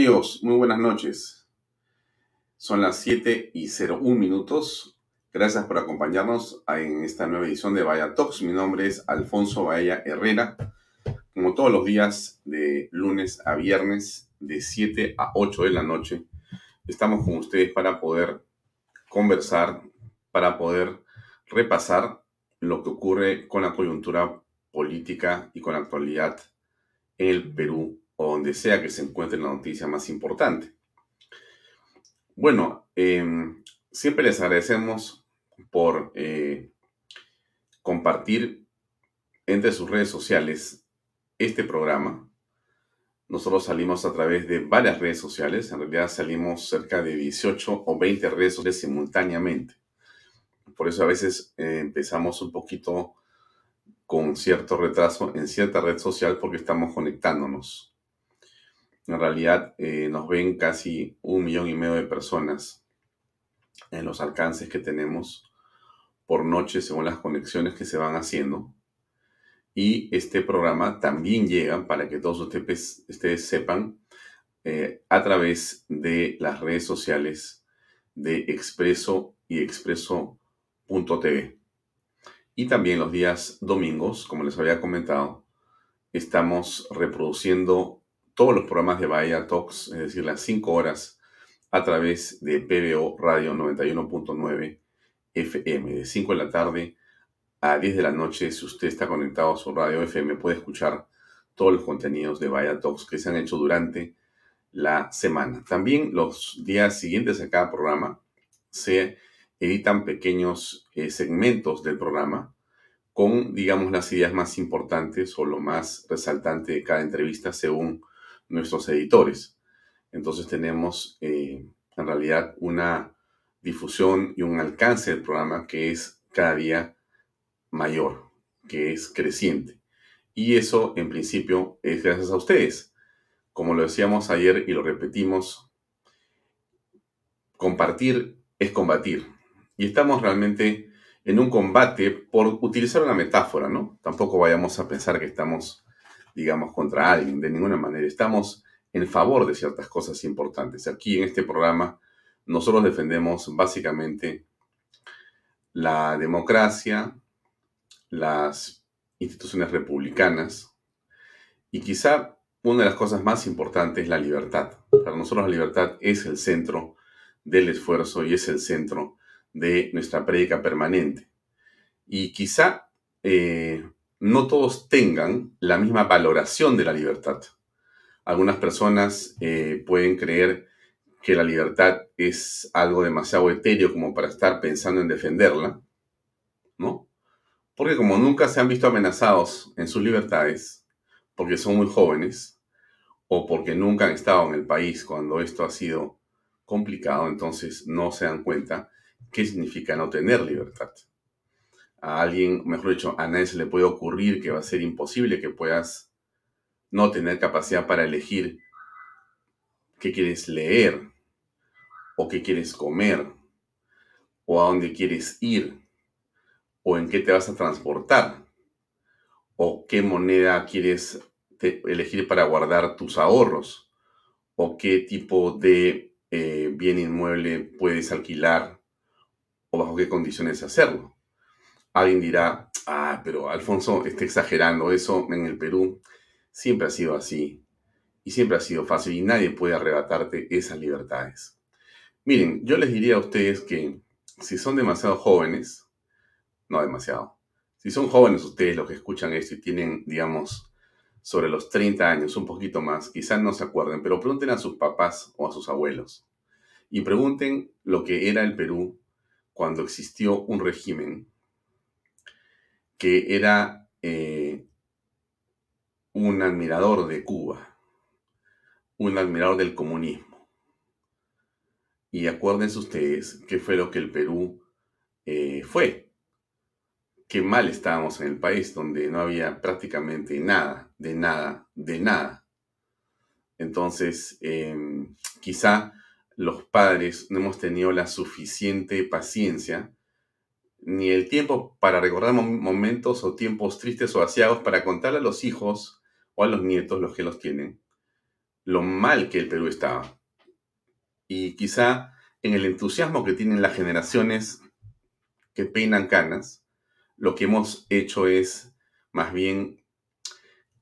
¿Qué tal amigos? Muy buenas noches. Son las 7 y 01 minutos. Gracias por acompañarnos en esta nueva edición de Vaya Talks. Mi nombre es Alfonso Bahía Herrera. Como todos los días, de lunes a viernes, de 7 a 8 de la noche, estamos con ustedes para poder conversar, para poder repasar lo que ocurre con la coyuntura política y con la actualidad en el Perú o donde sea que se encuentre la noticia más importante. Bueno, em, siempre les agradecemos por eh, compartir entre sus redes sociales este programa. Nosotros salimos a través de varias redes sociales, en realidad salimos cerca de 18 o 20 redes sociales simultáneamente. Por eso a veces eh, empezamos un poquito con cierto retraso en cierta red social porque estamos conectándonos. En realidad eh, nos ven casi un millón y medio de personas en los alcances que tenemos por noche según las conexiones que se van haciendo. Y este programa también llega, para que todos ustedes, sepan, eh, a través de las redes sociales de Expreso y Expreso.tv. Y también los días domingos, como les había comentado, estamos reproduciendo todos los programas de Bahía Talks, es decir, las 5 horas, a través de PBO Radio 91.9 FM. De 5 de la tarde a 10 de la noche, si usted está conectado a su radio FM, puede escuchar todos los contenidos de Bahía Talks que se han hecho durante la semana. También los días siguientes a cada programa se editan pequeños eh, segmentos del programa con, digamos, las ideas más importantes o lo más resaltante de cada entrevista según nuestros editores. Entonces tenemos eh, en realidad una difusión y un alcance del programa que es cada día mayor, que es creciente. Y eso en principio es gracias a ustedes. Como lo decíamos ayer y lo repetimos, compartir es combatir. Y estamos realmente en un combate por utilizar una metáfora, ¿no? Tampoco vayamos a pensar que estamos digamos, contra alguien, de ninguna manera. Estamos en favor de ciertas cosas importantes. Aquí en este programa nosotros defendemos básicamente la democracia, las instituciones republicanas y quizá una de las cosas más importantes es la libertad. Para nosotros la libertad es el centro del esfuerzo y es el centro de nuestra prédica permanente. Y quizá eh, no todos tengan la misma valoración de la libertad. Algunas personas eh, pueden creer que la libertad es algo demasiado etéreo como para estar pensando en defenderla, ¿no? Porque como nunca se han visto amenazados en sus libertades, porque son muy jóvenes, o porque nunca han estado en el país cuando esto ha sido complicado, entonces no se dan cuenta qué significa no tener libertad a alguien, mejor dicho, a nadie se le puede ocurrir que va a ser imposible que puedas no tener capacidad para elegir qué quieres leer o qué quieres comer o a dónde quieres ir o en qué te vas a transportar o qué moneda quieres elegir para guardar tus ahorros o qué tipo de eh, bien inmueble puedes alquilar o bajo qué condiciones hacerlo. Alguien dirá, ah, pero Alfonso está exagerando, eso en el Perú siempre ha sido así y siempre ha sido fácil y nadie puede arrebatarte esas libertades. Miren, yo les diría a ustedes que si son demasiado jóvenes, no demasiado, si son jóvenes ustedes los que escuchan esto y tienen, digamos, sobre los 30 años, un poquito más, quizás no se acuerden, pero pregunten a sus papás o a sus abuelos y pregunten lo que era el Perú cuando existió un régimen que era eh, un admirador de Cuba, un admirador del comunismo. Y acuérdense ustedes qué fue lo que el Perú eh, fue. Qué mal estábamos en el país donde no había prácticamente nada, de nada, de nada. Entonces, em, quizá los padres no hemos tenido la suficiente paciencia ni el tiempo para recordar momentos o tiempos tristes o asiagos para contarle a los hijos o a los nietos, los que los tienen, lo mal que el Perú estaba. Y quizá en el entusiasmo que tienen las generaciones que peinan canas, lo que hemos hecho es más bien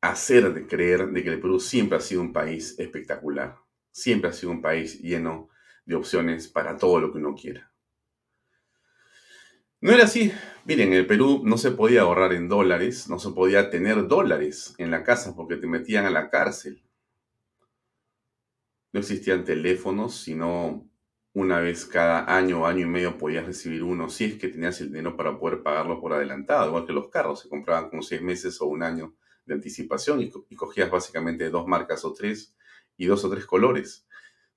hacer de creer de que el Perú siempre ha sido un país espectacular, siempre ha sido un país lleno de opciones para todo lo que uno quiera. No era así. Miren, en el Perú no se podía ahorrar en dólares, no se podía tener dólares en la casa porque te metían a la cárcel. No existían teléfonos, sino una vez cada año o año y medio podías recibir uno si es que tenías el dinero para poder pagarlo por adelantado, igual que los carros se compraban con seis meses o un año de anticipación y, y cogías básicamente dos marcas o tres y dos o tres colores.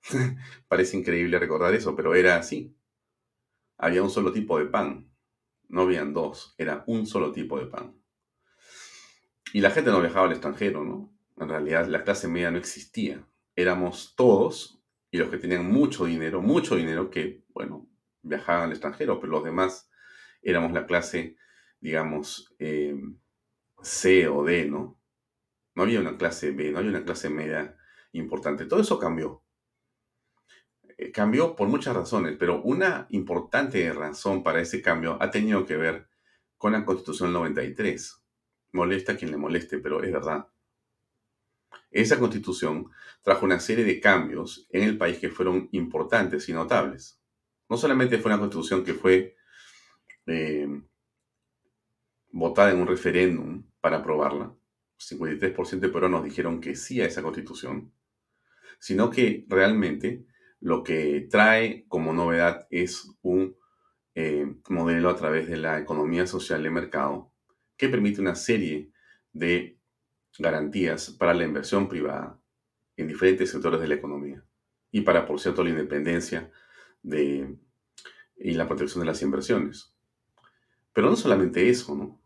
Parece increíble recordar eso, pero era así. Había un solo tipo de pan, no habían dos, era un solo tipo de pan. Y la gente no viajaba al extranjero, ¿no? En realidad la clase media no existía. Éramos todos y los que tenían mucho dinero, mucho dinero que, bueno, viajaban al extranjero, pero los demás éramos la clase, digamos, eh, C o D, ¿no? No había una clase B, no había una clase media importante. Todo eso cambió. Eh, cambió por muchas razones, pero una importante razón para ese cambio ha tenido que ver con la Constitución 93. Molesta a quien le moleste, pero es verdad. Esa constitución trajo una serie de cambios en el país que fueron importantes y notables. No solamente fue una constitución que fue eh, votada en un referéndum para aprobarla, 53% de peruanos dijeron que sí a esa constitución, sino que realmente lo que trae como novedad es un eh, modelo a través de la economía social de mercado que permite una serie de garantías para la inversión privada en diferentes sectores de la economía y para, por cierto, la independencia de, y la protección de las inversiones. Pero no solamente eso, ¿no?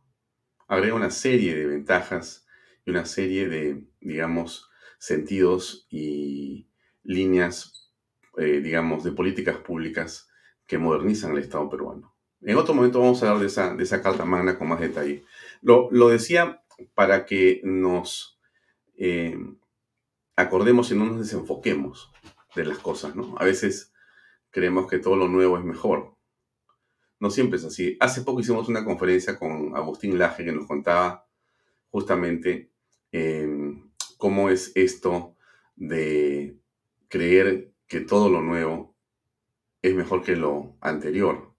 Agrega una serie de ventajas y una serie de, digamos, sentidos y líneas, eh, digamos, de políticas públicas que modernizan el Estado peruano. En otro momento vamos a hablar de esa, de esa carta magna con más detalle. Lo, lo decía para que nos eh, acordemos y no nos desenfoquemos de las cosas, ¿no? A veces creemos que todo lo nuevo es mejor. No siempre es así. Hace poco hicimos una conferencia con Agustín Laje que nos contaba justamente em, cómo es esto de creer que todo lo nuevo es mejor que lo anterior.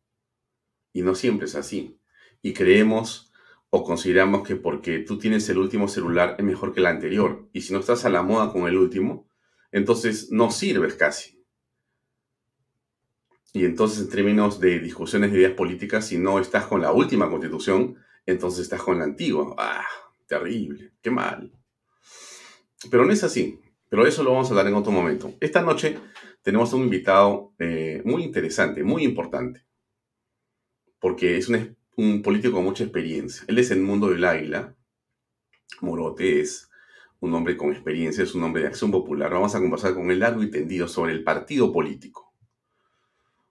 Y no siempre es así. Y creemos o consideramos que porque tú tienes el último celular es mejor que el anterior. Y si no estás a la moda con el último, entonces no sirves casi. Y entonces en términos de discusiones de ideas políticas, si no estás con la última constitución, entonces estás con la antigua. ¡Ah! Terrible, qué mal. Pero no es así. Pero eso lo vamos a hablar en otro momento. Esta noche tenemos un invitado eh, muy interesante, muy importante. Porque es un político con mucha experiencia. Él es el mundo del águila. Morote es un hombre con experiencia, es un hombre de acción popular. Vamos a conversar con él largo y tendido sobre el partido político.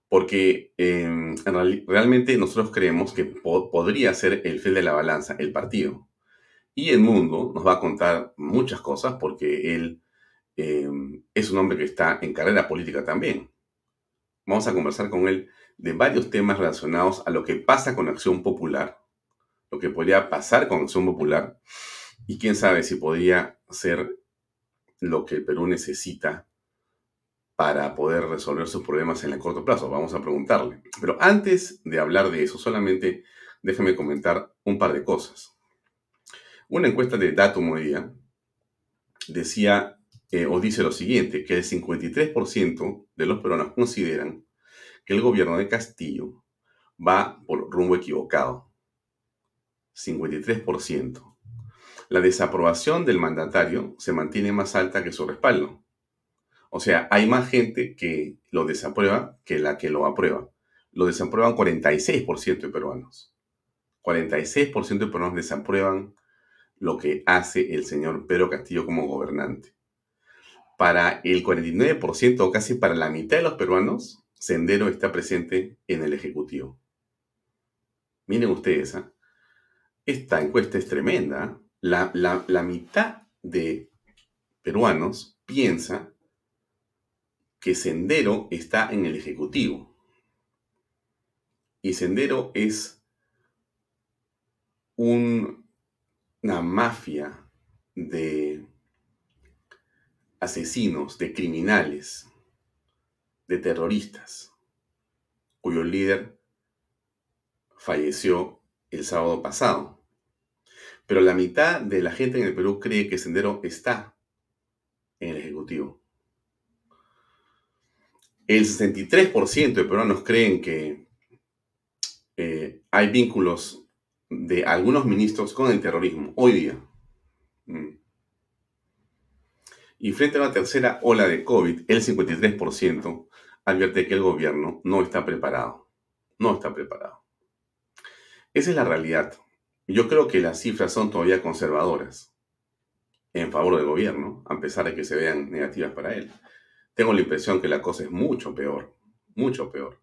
Porque em, realmente nosotros creemos que podría ser el fiel de la balanza, el partido. Y el mundo nos va a contar muchas cosas porque él em, es un hombre que está en carrera política también. Vamos a conversar con él de varios temas relacionados a lo que pasa con Acción Popular, lo que podría pasar con Acción Popular y quién sabe si podría ser lo que el Perú necesita para poder resolver sus problemas en el corto plazo. Vamos a preguntarle. Pero antes de hablar de eso, solamente déjeme comentar un par de cosas. Una encuesta de Datum hoy día decía eh, o dice lo siguiente, que el 53% de los peruanos consideran que el gobierno de Castillo va por rumbo equivocado. 53%. La desaprobación del mandatario se mantiene más alta que su respaldo. O sea, hay más gente que lo desaprueba que la que lo aprueba. Lo desaprueban 46% de peruanos. 46% de peruanos desaprueban lo que hace el señor Pedro Castillo como gobernante. Para el 49% o casi para la mitad de los peruanos, Sendero está presente en el Ejecutivo. Miren ustedes, ¿ah? esta encuesta es tremenda. La, la, mitad de peruanos piensa que Sendero está en el Ejecutivo. Y Sendero es una mafia de asesinos, de criminales, de terroristas, cuyo líder falleció el sábado pasado. Pero la mitad de la gente en el Perú cree que Sendero está en el Ejecutivo. El 63% de peruanos creen que eh, hay vínculos de algunos ministros con el terrorismo hoy día. Mm. Y frente a una tercera ola de COVID, el 53% advierte que el gobierno no está preparado. No está preparado. Esa es la realidad. Yo creo que las cifras son todavía conservadoras en favor del gobierno, a pesar de que se vean negativas para él. Tengo la impresión que la cosa es mucho peor, mucho peor.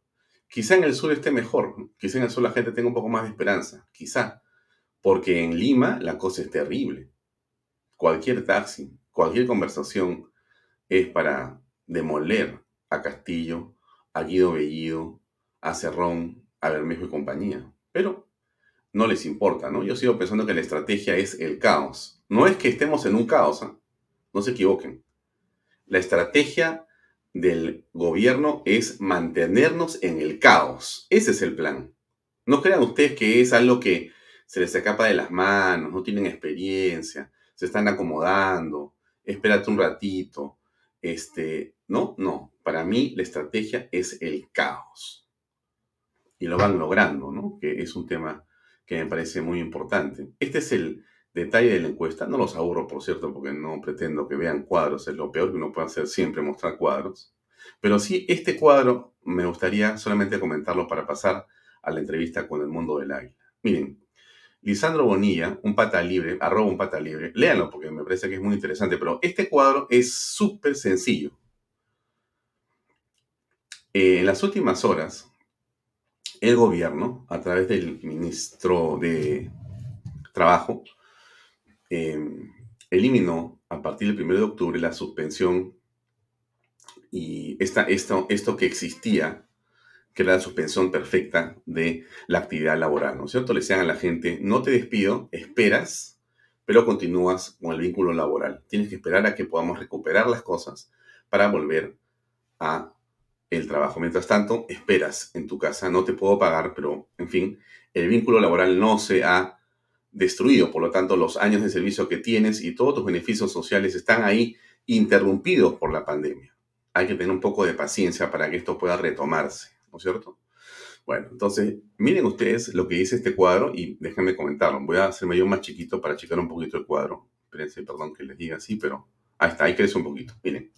Quizá en el sur esté mejor, quizá en el sur la gente tenga un poco más de esperanza, quizá, porque en Lima la cosa es terrible. Cualquier taxi, cualquier conversación es para demoler a Castillo, a Guido Bellido, a Cerrón, a Bermejo y compañía. Pero no les importa, ¿no? Yo sigo pensando que la estrategia es el caos. No es que estemos en un caos, ¿eh? no se equivoquen. La estrategia del gobierno es mantenernos en el caos. Ese es el plan. No crean ustedes que es algo que se les escapa de las manos, no tienen experiencia, se están acomodando, espérate un ratito. Este, no, no. Para mí la estrategia es el caos. Y lo van logrando, ¿no? Que es un tema que me parece muy importante. Este es el, detalle de la encuesta. No los aburro, por cierto, porque no pretendo que vean cuadros, es lo peor que uno puede hacer siempre, mostrar cuadros. Pero sí, este cuadro me gustaría solamente comentarlo para pasar a la entrevista con el mundo del águila. Miren, Lisandro Bonilla, un pata libre, arroba un pata libre, léanlo porque me parece que es muy interesante, pero este cuadro es súper sencillo. Eh, en las últimas horas, el gobierno, a través del ministro de Trabajo, Em, eliminó a partir del 1 de octubre la suspensión y esta, esto, esto que existía, que era la suspensión perfecta de la actividad laboral, ¿no es cierto? Le decían a la gente, no te despido, esperas, pero continúas con el vínculo laboral. Tienes que esperar a que podamos recuperar las cosas para volver a el trabajo. Mientras tanto, esperas en tu casa, no te puedo pagar, pero en fin, el vínculo laboral no se ha destruido. Por lo tanto, los años de servicio que tienes y todos tus beneficios sociales están ahí interrumpidos por la pandemia. Hay que tener un poco de paciencia para que esto pueda retomarse, ¿no es cierto? Bueno, entonces, miren ustedes lo que dice este cuadro y déjenme comentarlo. Voy a hacerme yo más chiquito para achicar un poquito el cuadro. Espérense, perdón que les diga así, pero ahí está, ahí crece un poquito. Miren.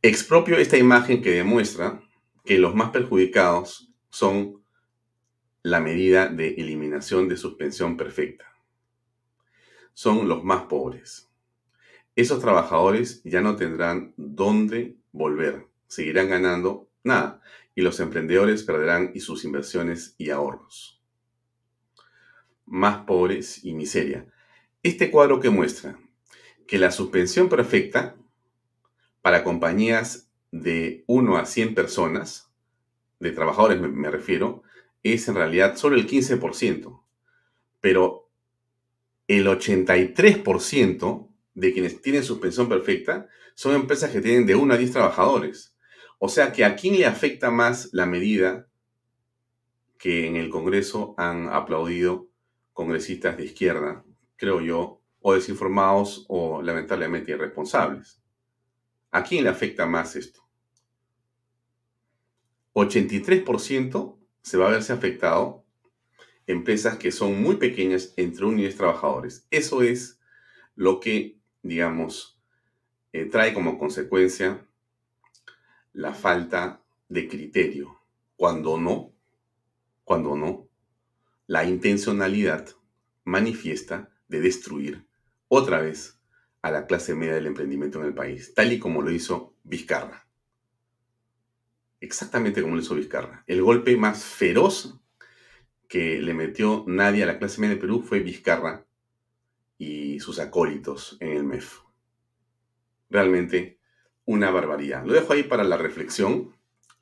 expropio esta imagen que demuestra que los más perjudicados son la medida de eliminación de suspensión perfecta. Son los más pobres. Esos trabajadores ya no tendrán dónde volver, seguirán ganando nada y los emprendedores perderán y sus inversiones y ahorros. Más pobres y miseria. Este cuadro que muestra que la suspensión perfecta para compañías de 1 a 100 personas, de trabajadores me refiero, es en realidad solo el 15%, pero el 83% de quienes tienen suspensión perfecta son empresas que tienen de 1 a 10 trabajadores. O sea que a quién le afecta más la medida que en el Congreso han aplaudido congresistas de izquierda, creo yo, o desinformados o lamentablemente irresponsables. ¿A quién le afecta más esto? 83% se va a verse afectado empresas que son muy pequeñas entre 1 y 10 trabajadores. Eso es lo que, digamos, eh, trae como consecuencia la falta de criterio. Cuando no, cuando no, la intencionalidad manifiesta de destruir otra vez a la clase media del emprendimiento en el país, tal y como lo hizo Vizcarra exactamente como lo hizo Vizcarra. El golpe más feroz que le metió nadie a la clase media de Perú fue Vizcarra y sus acólitos en el MEF. Realmente una barbaridad. Lo dejo ahí para la reflexión.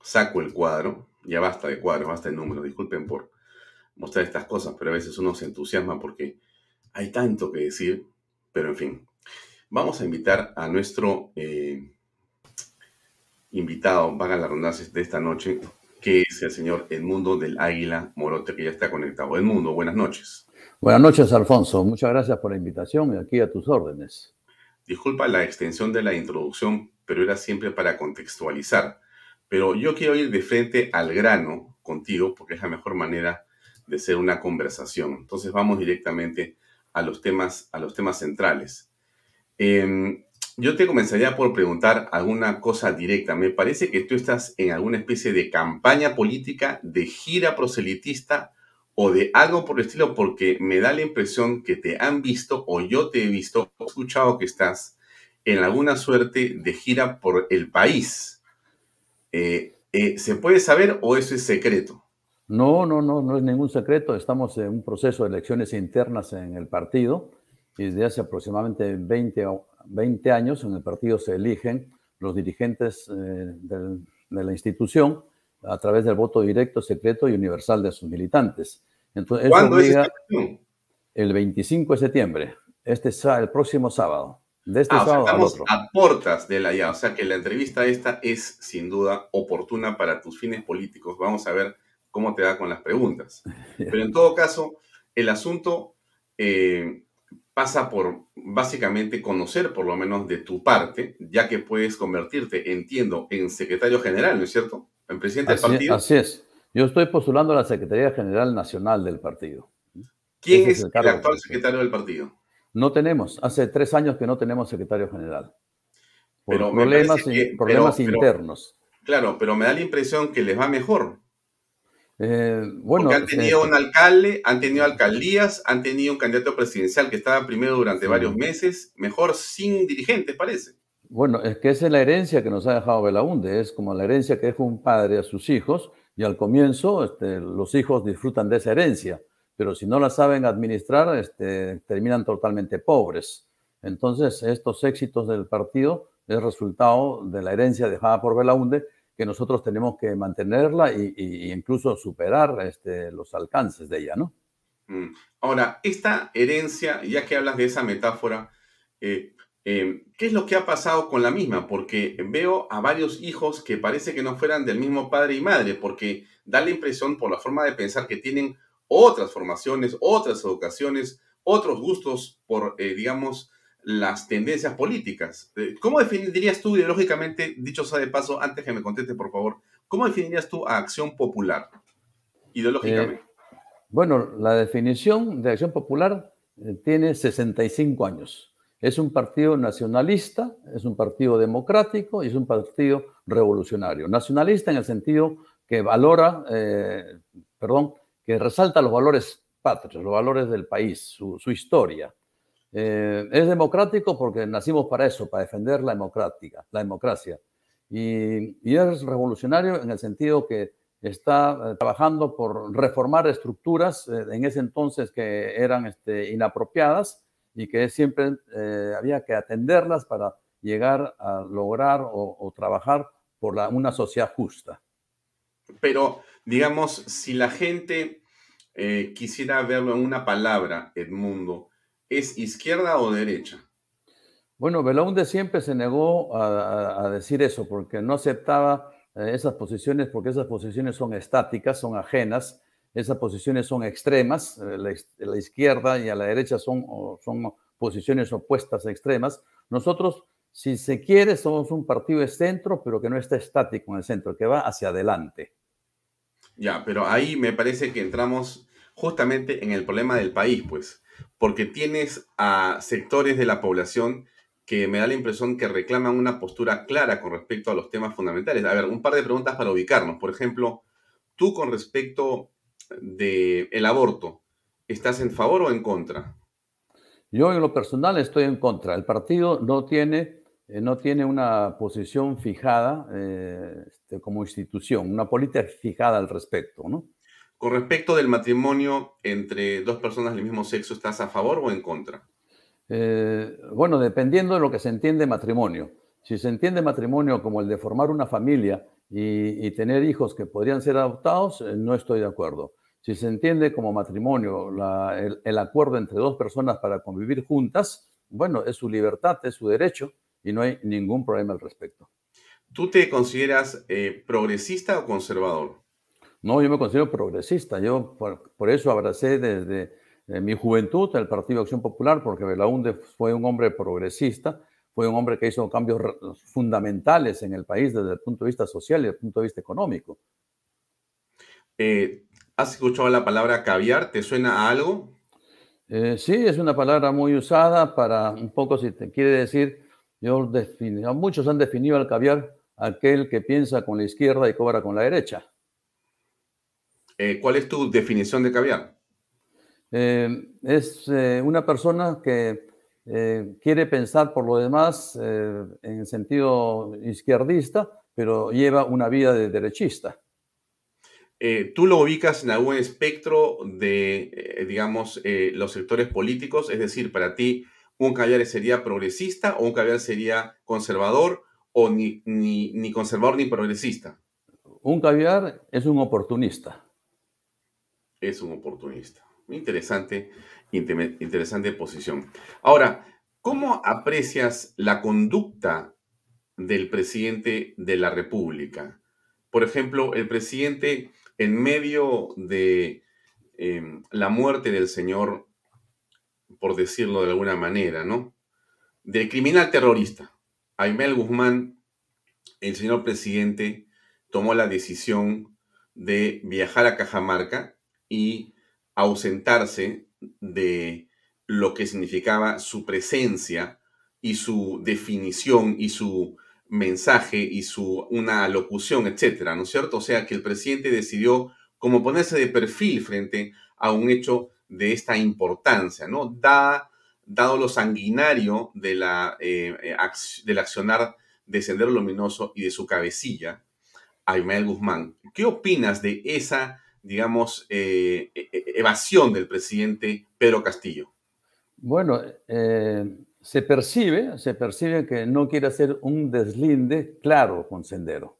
Saco el cuadro. Ya basta de cuadros, basta de números. Disculpen por mostrar estas cosas, pero a veces uno se entusiasma porque hay tanto que decir. Pero en fin, vamos a invitar a nuestro eh, invitado, vaga la redundancia de esta noche, que es el señor Edmundo del Águila Morote, que ya está conectado. Edmundo, buenas noches. Buenas noches, Alfonso. Muchas gracias por la invitación y aquí a tus órdenes. Disculpa la extensión de la introducción, pero era siempre para contextualizar. Pero yo quiero ir de frente al grano contigo porque es la mejor manera de hacer una conversación. Entonces vamos directamente a los temas, a los temas centrales. Em, yo te comenzaría por preguntar alguna cosa directa. Me parece que tú estás en alguna especie de campaña política, de gira proselitista o de algo por el estilo, porque me da la impresión que te han visto o yo te he visto, he escuchado que estás en alguna suerte de gira por el país. Eh, eh, ¿Se puede saber o eso es secreto? No, no, no, no es ningún secreto. Estamos en un proceso de elecciones internas en el partido y desde hace aproximadamente 20, 20 años en el partido se eligen los dirigentes eh, de la institución a través del voto directo, secreto y universal de sus militantes. Entonces, ¿Cuándo es esta El 25 de septiembre, este el próximo sábado. De este ah, sábado estamos a portas de la ya, o sea que la entrevista esta es sin duda oportuna para tus fines políticos. Vamos a ver cómo te da con las preguntas. Pero en todo caso, el asunto eh, pasa por básicamente conocer por lo menos de tu parte, ya que puedes convertirte, entiendo, en secretario general, ¿no es cierto? En presidente del partido. Así es. Yo estoy postulando a la Secretaría General Nacional del partido. ¿Quién es, el, actual secretario del partido? No tenemos. Hace tres años que no tenemos secretario general. Por pero problemas, problemas internos. claro, pero me da la impresión que les va mejor. Eh, bueno, Porque han tenido un alcalde, han tenido alcaldías, han tenido un candidato presidencial que estaba primero durante varios meses, mejor sin dirigentes, parece. Bueno, es que esa es la herencia que nos ha dejado Belaunde, es como la herencia que deja un padre a sus hijos, y al comienzo este, los hijos disfrutan de esa herencia, pero si no la saben administrar, este, terminan totalmente pobres. Entonces, estos éxitos del partido es resultado de la herencia dejada por Belaunde, que nosotros tenemos que mantenerla e incluso superar este, los alcances de ella, ¿no? Mm. Ahora, esta herencia, ya que hablas de esa metáfora, eh, Em, ¿Qué es lo que ha pasado con la misma? Porque veo a varios hijos que parece que no fueran del mismo padre y madre, porque da la impresión por la forma de pensar que tienen otras formaciones, otras educaciones, otros gustos por, eh, digamos, las tendencias políticas. Eh, ¿Cómo definirías tú ideológicamente, dicho sea de paso, antes que me conteste, por favor, cómo definirías tú a Acción Popular ideológicamente? Eh, bueno, la definición de Acción Popular tiene 65 años. Es un partido nacionalista, es un partido democrático y es un partido revolucionario. Nacionalista en el sentido que valora, eh, perdón, que resalta los valores patrios, los valores del país, su, historia. Eh, es democrático porque nacimos para eso, para defender la, democrática, la democracia. Y, es revolucionario en el sentido que está eh, trabajando por reformar estructuras en ese entonces que eran este, inapropiadas y que siempre eh, había que atenderlas para llegar a lograr o, trabajar por una sociedad justa. Pero, digamos, si la gente eh, quisiera verlo en una palabra, Edmundo, ¿es izquierda o derecha? Bueno, Belaunde siempre se negó a, decir eso porque no aceptaba eh, esas posiciones porque esas posiciones son estáticas, son ajenas esas posiciones son extremas, eh, la, izquierda y a la derecha son, son posiciones opuestas extremas. Nosotros, si se quiere, somos un partido de centro, pero que no está estático en el centro, que va hacia adelante. Ya, pero ahí me parece que entramos justamente en el problema del país, pues, porque tienes a sectores de la población que me da la impresión que reclaman una postura clara con respecto a los temas fundamentales. A ver, un par de preguntas para ubicarnos. Por ejemplo, tú con respecto del el aborto, ¿estás en favor o en contra? Yo en lo personal estoy en contra. El partido no tiene, eh, no tiene una posición fijada eh, este, como institución, una política fijada al respecto, ¿no? Con respecto del matrimonio entre dos personas del mismo sexo, ¿estás a favor o en contra? Eh, bueno, dependiendo de lo que se entiende matrimonio. Si se entiende matrimonio como el de formar una familia y, tener hijos que podrían ser adoptados, eh, no estoy de acuerdo. Si se entiende como matrimonio el, acuerdo entre dos personas para convivir juntas, bueno, es su libertad, es su derecho y no hay ningún problema al respecto. ¿Tú te consideras eh, progresista o conservador? No, yo me considero progresista. Yo por, eso abracé desde eh, mi juventud el Partido Acción Popular, porque Belaúnde fue un hombre progresista, fue un hombre que hizo cambios fundamentales en el país desde el punto de vista social y desde el punto de vista económico. Eh, ¿Has escuchado la palabra caviar? ¿Te suena a algo? Eh, sí, es una palabra muy usada para un poco, si te quiere decir, yo defino, muchos han definido al caviar aquel que piensa con la izquierda y cobra con la derecha. Eh, ¿Cuál es tu definición de caviar? Eh, es una persona que quiere pensar por lo demás en sentido izquierdista, pero lleva una vida de derechista. ¿Tú lo ubicas en algún espectro de, digamos, los sectores políticos? Es decir, para ti, ¿un caviar sería progresista o un caviar sería conservador o ni, ni, ni conservador ni progresista? Un caviar es un oportunista es un oportunista. Interesante, interesante posición. Ahora, ¿cómo aprecias la conducta del presidente de la República? Por ejemplo, el presidente en medio de em, la muerte del señor, por decirlo de alguna manera, ¿no? Del criminal terrorista, Aymel Guzmán, el señor presidente tomó la decisión de viajar a Cajamarca y ausentarse de lo que significaba su presencia y su definición y su mensaje y su una locución, etcétera, ¿no es cierto? O sea que el presidente decidió como ponerse de perfil frente a un hecho de esta importancia, ¿no? Da, dado lo sanguinario de la, eh, eh, del accionar de Sendero Luminoso y de su cabecilla, Aymel Guzmán. ¿Qué opinas de esa digamos, eh, e, e, evasión del presidente Pedro Castillo? Bueno, eh, se percibe, se percibe que no quiere hacer un deslinde claro con Sendero.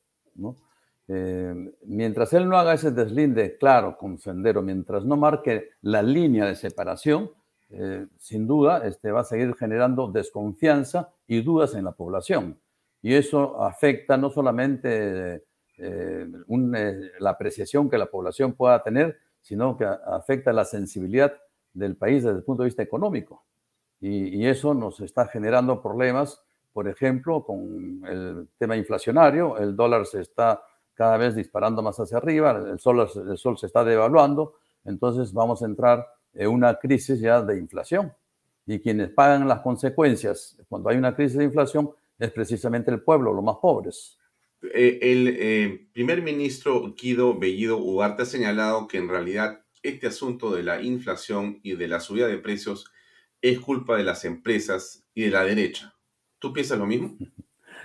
Eh, mientras él no haga ese deslinde claro con Sendero, mientras no marque la línea de separación, sin duda este, va a seguir generando desconfianza y dudas en la población. Y eso afecta no solamente eh, eh, la apreciación que la población pueda tener, sino que afecta la sensibilidad del país desde el punto de vista económico. Y, eso nos está generando problemas, por ejemplo, con el tema inflacionario, el dólar se está cada vez disparando más hacia arriba, el sol, el sol se está devaluando, entonces vamos a entrar en una crisis ya de inflación. Y quienes pagan las consecuencias cuando hay una crisis de inflación es precisamente el pueblo, los más pobres. Eh, el eh, primer ministro Guido Bellido Ugarte ha señalado que en realidad este asunto de la inflación y de la subida de precios es culpa de las empresas y de la derecha. ¿Tú piensas lo mismo?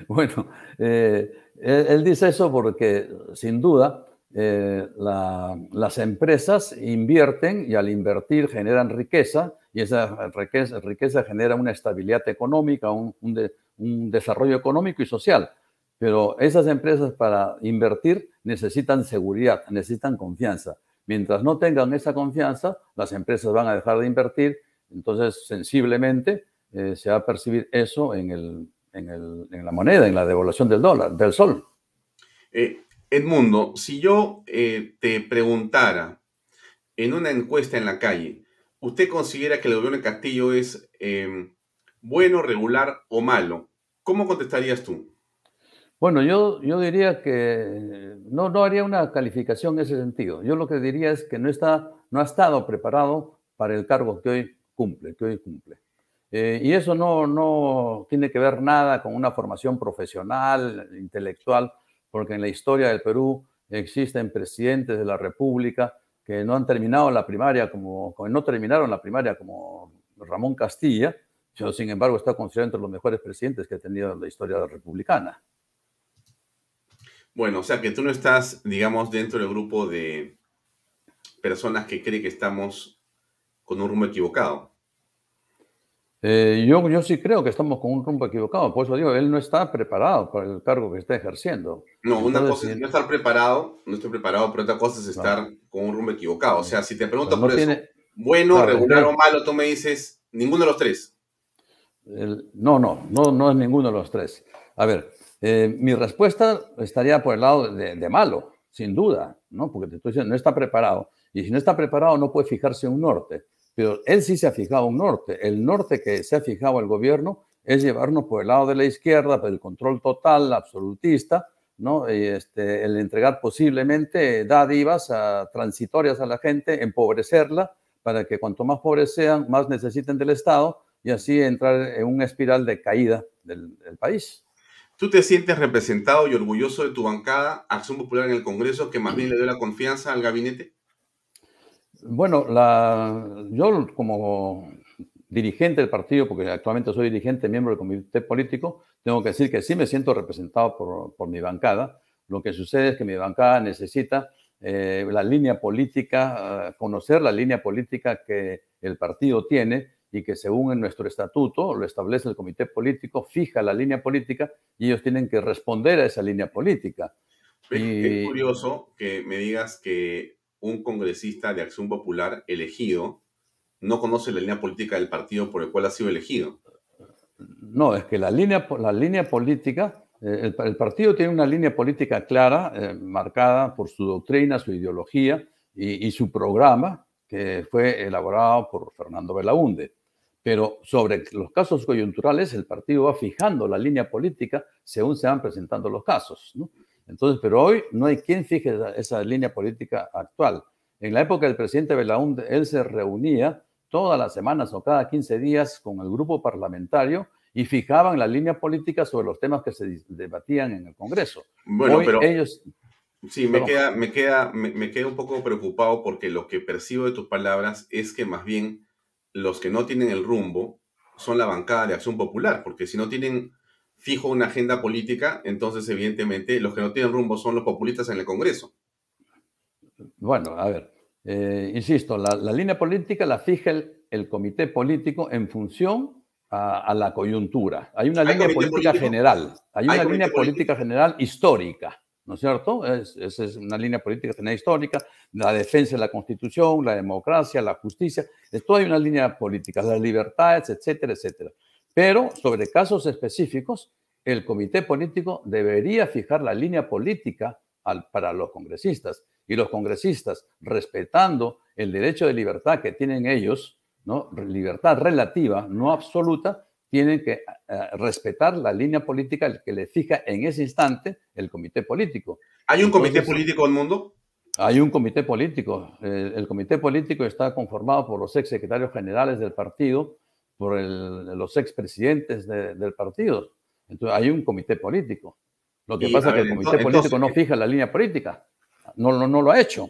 Bueno, eh, él, dice eso porque sin duda las empresas invierten y al invertir generan riqueza y esa riqueza, genera una estabilidad económica, un desarrollo económico y social. Pero esas empresas para invertir necesitan seguridad, necesitan confianza. Mientras no tengan esa confianza, las empresas van a dejar de invertir. Entonces, sensiblemente, eh, se va a percibir eso en, la moneda, en la devaluación del dólar, del sol. Eh, Edmundo, si yo eh, te preguntara en una encuesta en la calle, ¿usted considera que el gobierno de Castillo es bueno, regular o malo? ¿Cómo contestarías tú? Bueno, yo, yo diría que no, no haría una calificación en ese sentido. Yo lo que diría es que no, está, no ha estado preparado para el cargo que hoy cumple, que hoy cumple. Eh, y eso no, no tiene que ver nada con una formación profesional, intelectual, porque en la historia del Perú existen presidentes de la República que no han terminado la primaria como, no terminaron la primaria como Ramón Castilla, yo sin embargo está considerado entre los mejores presidentes que ha tenido la historia republicana. Bueno, o sea que tú no estás, digamos, dentro del grupo de personas que creen que estamos con un rumbo equivocado. Eh, yo, yo sí creo que estamos con un rumbo equivocado, por eso digo, él no está preparado para el cargo que está ejerciendo. No, una cosa es no estar preparado, no estoy preparado, pero otra cosa es estar con un rumbo equivocado. O sea, si te pregunto por eso, bueno, regular o malo, tú me dices ninguno de los tres. no, no, no, no es ninguno de los tres. A ver, eh, mi respuesta estaría por el lado de, de, malo, sin duda, ¿no? Porque te estoy diciendo, no está preparado. Y si no está preparado, no puede fijarse un norte. Pero él sí se ha fijado un norte. El norte que se ha fijado el gobierno es llevarnos por el lado de la izquierda, por el control total, absolutista, ¿no? Y este, el entregar posiblemente dádivas a, transitorias a la gente, empobrecerla, para que cuanto más pobres sean, más necesiten del Estado y así entrar en una espiral de caída del, país. ¿Tú te sientes representado y orgulloso de tu bancada, Acción Popular en el Congreso, que más bien le dio la confianza al gabinete? Bueno, la, yo como dirigente del partido, porque actualmente soy dirigente, miembro del comité político, tengo que decir que sí me siento representado por, por mi bancada. Lo que sucede es que mi bancada necesita eh, la línea política, uh, conocer la línea política que el partido tiene y que según en nuestro estatuto lo establece el comité político, fija la línea política y ellos tienen que responder a esa línea política. Es, y... es curioso que me digas que un congresista de Acción Popular elegido no conoce la línea política del partido por el cual ha sido elegido. No, es que la línea, la línea política, eh, el, partido tiene una línea política clara, eh, marcada por su doctrina, su ideología y, y, su programa, que fue elaborado por Fernando Belaunde. Pero sobre los casos coyunturales, el partido va fijando la línea política según se van presentando los casos. ¿no? Entonces, pero hoy no hay quien fije esa, esa, línea política actual. En la época del presidente Belaúnde, él se reunía todas las semanas o cada 15 días con el grupo parlamentario y fijaban la línea política sobre los temas que se debatían en el Congreso. Bueno, hoy pero ellos... Sí, me queda, me, queda, me, me queda un poco preocupado porque lo que percibo de tus palabras es que más bien los que no tienen el rumbo son la bancada de Acción Popular, porque si no tienen fijo una agenda política, entonces evidentemente los que no tienen rumbo son los populistas en el Congreso. Bueno, a ver, eh, insisto, la, la, línea política la fija el, el comité político en función a, a, la coyuntura. Hay una ¿Hay línea política político? general, hay una ¿Hay línea política general histórica, ¿no es cierto? Es, es, es, una línea política general histórica, la defensa de la Constitución, la democracia, la justicia, esto hay una línea política, las libertades, etcétera, etcétera. Pero sobre casos específicos, el comité político debería fijar la línea política al, para los congresistas. Y los congresistas, respetando el derecho de libertad que tienen ellos, ¿no? libertad relativa, no absoluta, tienen que uh, respetar la línea política que le fija en ese instante el comité político. ¿Hay un Entonces, comité político en el mundo? Hay un comité político. El, el comité político está conformado por los ex secretarios generales del partido, por el, los expresidentes de, del partido. Entonces hay un comité político. Lo que y, pasa es que el comité entonces, político no fija la línea política. No, no, no lo ha hecho.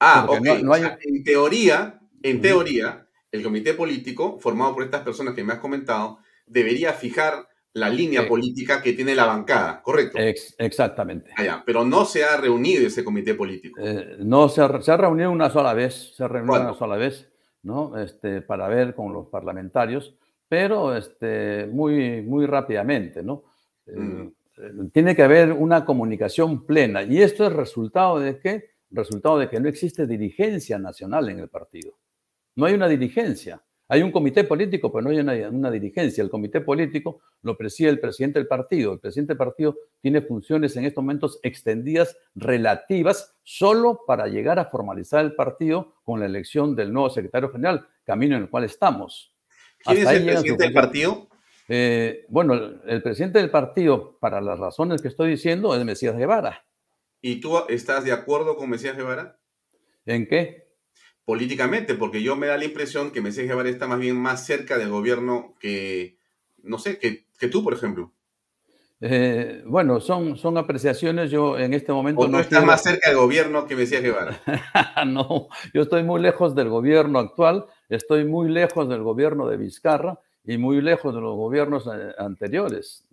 Ah, ok. No, no hay... o sea, en teoría, en teoría, el comité político, formado por estas personas que me has comentado, debería fijar la línea sí. política que tiene la bancada, ¿correcto? Ex exactamente. Ah, pero no se ha reunido ese comité político. Eh, no, se ha, se ha, reunido una sola vez, se ha reunido ¿Cuándo? una sola vez. ¿No? Este, para ver con los parlamentarios, pero este, muy, muy rápidamente, ¿no? Mm. Eh, tiene que haber una comunicación plena y esto es resultado de qué? Resultado de que no existe dirigencia nacional en el partido. No hay una dirigencia. Hay un comité político, pero no hay una, una, dirigencia. El comité político lo preside el presidente del partido. El presidente del partido tiene funciones en estos momentos extendidas relativas solo para llegar a formalizar el partido con la elección del nuevo secretario general, camino en el cual estamos. ¿Quién Hasta es el presidente del partido? Eh, bueno, el, el, presidente del partido, para las razones que estoy diciendo, es Mesías Guevara. ¿Y tú estás de acuerdo con Mesías Guevara? ¿En qué? Políticamente, porque yo me da la impresión que Mesías Guevara está más bien más cerca del gobierno que, no sé, que, que tú, por ejemplo. Eh, bueno, son, son apreciaciones. Yo en este momento. ¿O no estás quiero... más cerca del gobierno que Mesías Guevara? no, yo estoy muy lejos del gobierno actual, estoy muy lejos del gobierno de Vizcarra y muy lejos de los gobiernos eh, anteriores.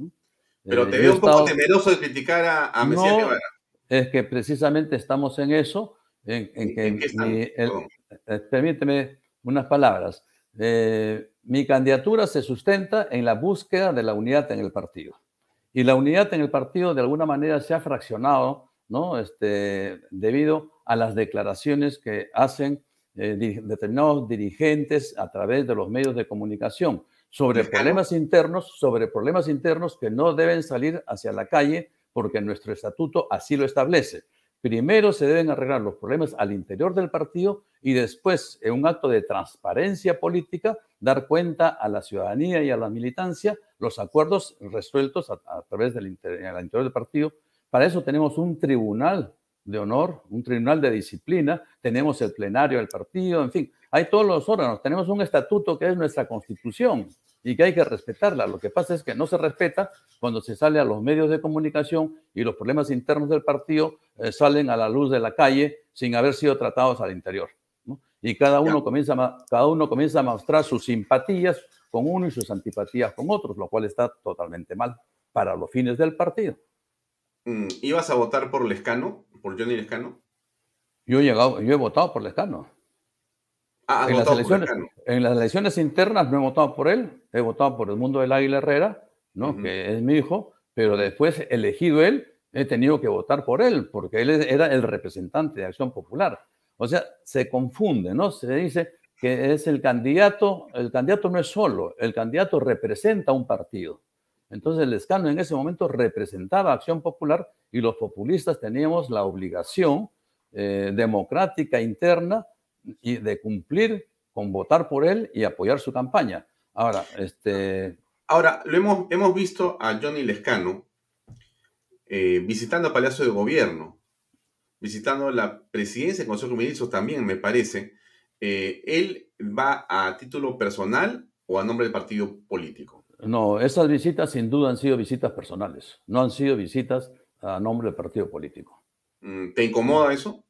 Pero eh, te veo un poco temeroso de criticar a, a Mesías no, Guevara. Es que precisamente estamos en eso, en, en que ¿En mi, el, eh, permíteme unas palabras. eh, mi candidatura se sustenta en la búsqueda de la unidad en el partido. Y la unidad en el partido de alguna manera se ha fraccionado, ¿no? Este, debido a las declaraciones que hacen eh, determinados dirigentes a través de los medios de comunicación sobre problemas internos, sobre problemas internos que no deben salir hacia la calle porque nuestro estatuto así lo establece. Primero se deben arreglar los problemas al interior del partido y después, en un acto de transparencia política, dar cuenta a la ciudadanía y a la militancia los acuerdos resueltos a, través del interior, interior del partido. Para eso tenemos un tribunal de honor, un tribunal de disciplina, tenemos el plenario del partido, en fin, hay todos los órganos, tenemos un estatuto que es nuestra constitución y que hay que respetarla. Lo que pasa es que no se respeta cuando se sale a los medios de comunicación y los problemas internos del partido eh, salen a la luz de la calle sin haber sido tratados al interior. Y cada uno, comienza, cada uno comienza a mostrar sus simpatías con uno y sus antipatías con otros, lo cual está totalmente mal para los fines del partido. Mm, ¿Ibas a votar por Lescano, por Johnny Lescano? Yo he, llegado, yo he votado por Lescano. Ah, en, las elecciones, en las elecciones internas no he votado por él, he votado por el mundo del Águila Herrera, ¿no? que es mi hijo, pero después, elegido él, he tenido que votar por él, porque él era el representante de Acción Popular. O sea, se confunde, ¿no? Se dice que es el candidato, el candidato no es solo, el candidato representa un partido. Entonces el escano en ese momento representaba Acción Popular y los populistas teníamos la obligación eh, democrática interna y de cumplir con votar por él y apoyar su campaña. Ahora, este... Ahora, lo hemos, hemos visto a Johnny Lescano eh, visitando el Palacio de Gobierno, visitando la presidencia del Consejo de Ministros también, me parece. Eh, ¿Él va a título personal o a nombre del partido político? No, esas visitas sin duda han sido visitas personales, no han sido visitas a nombre del partido político. Mm, ¿Te incomoda eso?